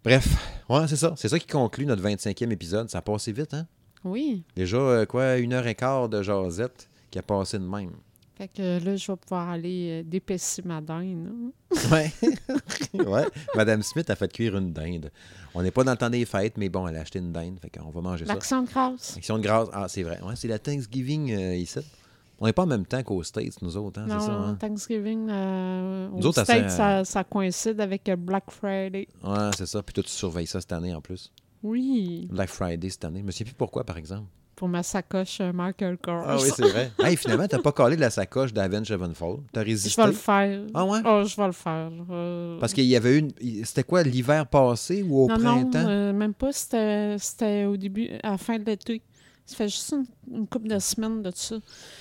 Bref, ouais, c'est ça. C'est ça qui conclut notre 25e épisode. Ça a passé vite, hein? Oui. Déjà, euh, quoi, une heure et quart de jasette qui a passé de même. Fait que là, je vais pouvoir aller euh, d'épaissir ma dinde. hein. Ouais. ouais. Madame Smith a fait cuire une dinde. On n'est pas dans le temps des fêtes, mais bon, elle a acheté une dinde. Fait qu'on va manger ça. L'accent de grâce. Action de grâce. Ah, c'est vrai. Ouais, c'est la Thanksgiving euh, ici. On n'est pas en même temps qu'aux States, nous autres, hein, Non, c'est ça, hein? Thanksgiving, euh, Nous aux autres, States, ça- coïncide avec Black Friday. Ouais, c'est ça. Puis toi, tu surveilles ça cette année en plus. Oui, Black Friday cette année. Je me souviens plus pourquoi, par exemple. Pour ma sacoche euh, Michael Kors. Ah oui, c'est vrai. hey, finalement, t'as pas collé de la sacoche d'Avenge Sevenfold. T'as Je résisté. vais le faire. Ah ouais? Oh, je vais le faire. euh, Parce qu'il y avait une. C'était quoi, l'hiver passé ou au non, non, printemps? euh, même pas. C'était c'était au début, à la fin de l'été. Ça fait juste une, une couple de semaines de ça.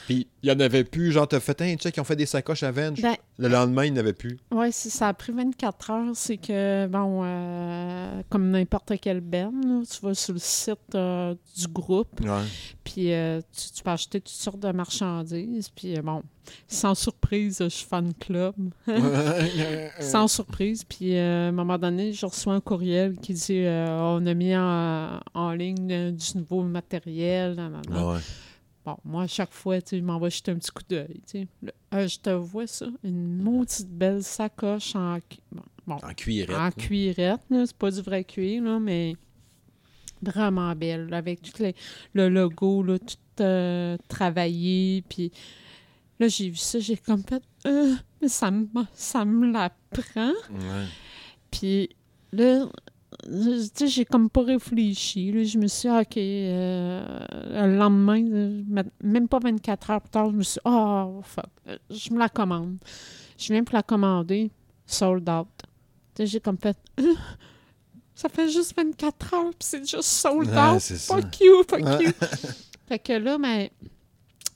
Puis il y en avait plus. Genre, t'as fait un check, ils ont fait des sacoches Avenge. Ben, Le lendemain, il n'y en avait plus. si ça a pris 24 heures, c'est que, bon, euh, comme n'importe quelle benne, tu vas sur le site euh, du groupe, puis euh, tu, tu peux acheter toutes sortes de marchandises, puis bon, sans surprise, je suis fan club. Sans surprise. Puis euh, à un moment donné, je reçois un courriel qui dit euh, on a mis en, en ligne euh, du nouveau matériel. ouais. Bon, moi, à chaque fois, tu sais, je m'en vais jeter un petit coup d'œil. euh, je te vois ça, une maudite belle sacoche en, bon, bon, En cuirette. en cuirette. C'est pas du vrai cuir, là, mais vraiment belle, avec tout les- le logo, là, tout euh, travaillé. Puis là, j'ai vu ça, j'ai comme fait, Euh, mais ça me, ça me la prend. Ouais. Puis là, je- tu sais, j'ai comme pas réfléchi. là. Je me suis dit, OK, euh, le lendemain, ma- même pas 24 heures plus tard, je me suis dit, oh, fuck, euh, je me la commande. Je viens pour la commander, sold out. Tu sais, j'ai comme fait, Euh, ça fait juste 24 heures, puis c'est juste sold Ouais, out. c'est ça. Fuck you, fuck you. fait que là, ben,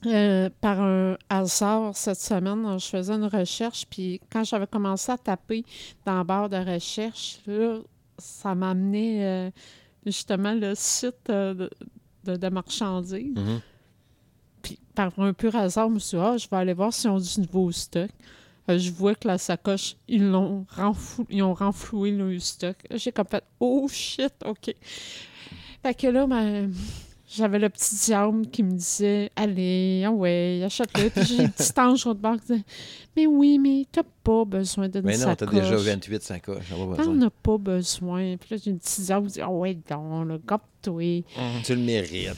euh, par un hasard cette semaine, je faisais une recherche, puis quand j'avais commencé à taper dans la barre de recherche, là, ça m'a amené euh, justement le site euh, de, de- marchandises. Mhm. Puis par un pur hasard, je me suis dit, ah, je vais aller voir s'ils ont du nouveau stock. Euh, je vois que la sacoche, ils l'ont renflou- ils ont renfloué le stock. J'ai comme fait, oh shit, OK. Fait que là, ben, j'avais le petit diable qui me disait, allez, ah ouais, achète-le. Puis j'ai le petit ange au bord qui disait, mais oui, mais t'as pas besoin d'une Mais non, t'as déjà 28 sacoches. T'en besoin. as pas besoin. Puis là, j'ai le petit diable qui dit, ah ouais, donc, là, gobe-toi. Hum, Tu le mérites.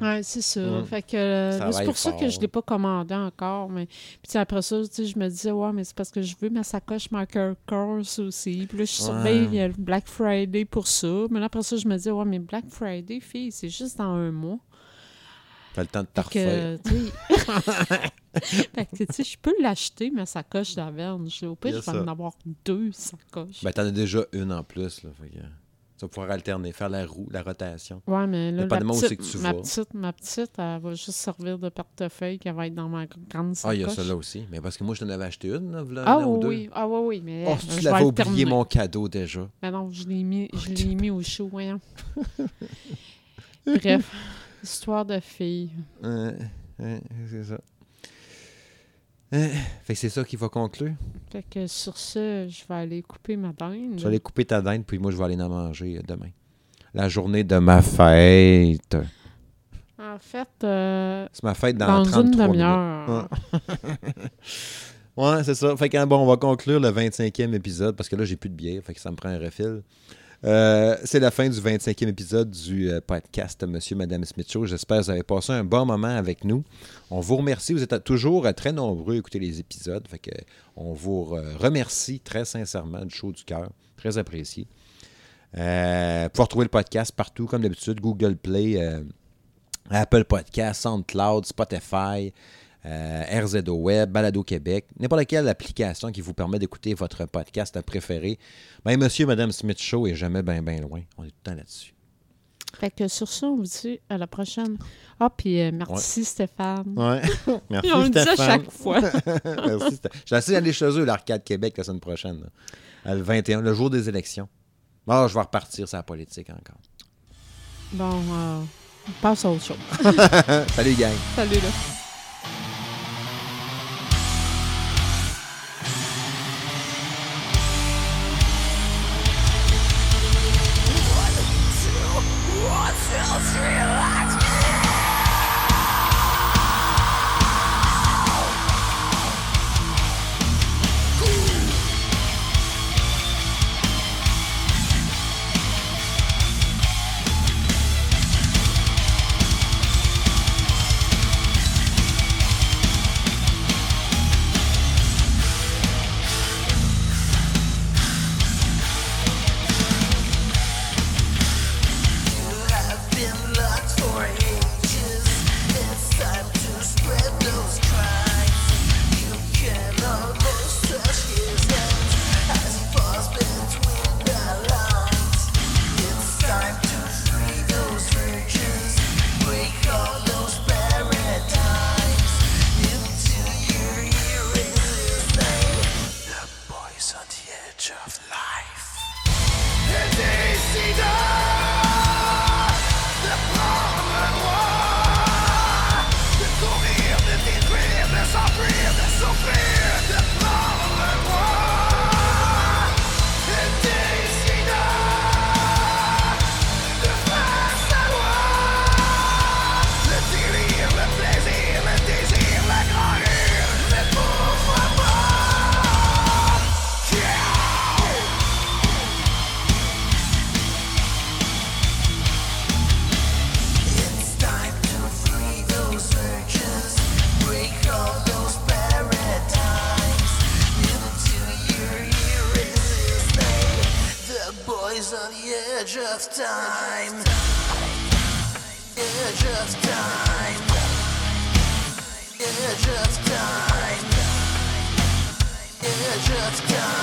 Ouais, c'est ça. Mm. Fait que euh, là, c'est pour ça que je ne l'ai pas commandé encore. Mais puis après ça, je me disais, ouais, mais c'est parce que je veux ma sacoche Marker Course aussi. Puis là, je surveille Ouais. euh, le Black Friday pour ça. Mais là, après ça, je me disais, ouais, mais Black Friday, fille, c'est juste dans un mois. T'as le temps de te Fait que, tu sais, je peux l'acheter, ma sacoche d'Averne. Au pire, je vais en ça. avoir deux sacoches. Ben, t'en as déjà une en plus. Là, fait que, tu vas pouvoir alterner, faire la roue, la rotation. Ouais, mais là, la où que tu ma, vas. petite, ma petite, elle va juste servir de portefeuille qui va être dans ma grande sacoche. Ah, il y a ça là aussi. Mais parce que moi, je t'en avais acheté une, là, v'là Ah ou oui, deux. oui, ah oui, oui, mais Oh, tu l'avais oublié mon cadeau déjà. Mais non, je l'ai mis, je l'ai mis au chaud, voyons. Bref, histoire de fille. Euh, euh, c'est ça. Euh, fait que c'est ça qui va conclure. Fait que sur ce, je vais aller couper ma dinde. Tu vas aller couper ta dinde, puis moi, je vais aller en manger euh, demain. La journée de ma fête. En fait, euh, C'est ma fête dans, dans, 33 une demi-heure. Ouais, c'est ça. Fait que bon, on va conclure le 25e épisode parce que là, j'ai plus de bière, fait que ça me prend un refil. Euh, c'est la fin du 25e épisode du euh, podcast Monsieur Madame Smith Show. J'espère que vous avez passé un bon moment avec nous. On vous remercie. Vous êtes toujours euh, très nombreux à écouter les épisodes. On vous remercie très sincèrement du chaud du cœur. Très apprécié. Euh, retrouver le podcast partout, comme d'habitude, Google Play, Apple Podcast, SoundCloud, Spotify, euh, RZO Web, Balado Québec, n'importe quelle application qui vous permet d'écouter votre podcast préféré. Ben, monsieur et madame Smith Show est jamais bien, bien loin. On est tout le temps là-dessus. Fait que sur ça, on vous dit à la prochaine. Ah, puis euh, merci Stéphane. Ouais. Merci, Et on le dit à Stéphane. chaque fois. Merci, Stéphane. Je vais essayer d'aller chez eux, l'Arcade Québec, la semaine prochaine. là. Le 21, le jour des élections. Ah, je vais repartir sur la politique encore. bon, euh, on passe à autre chose. Salut, gang. Salut là. Edge of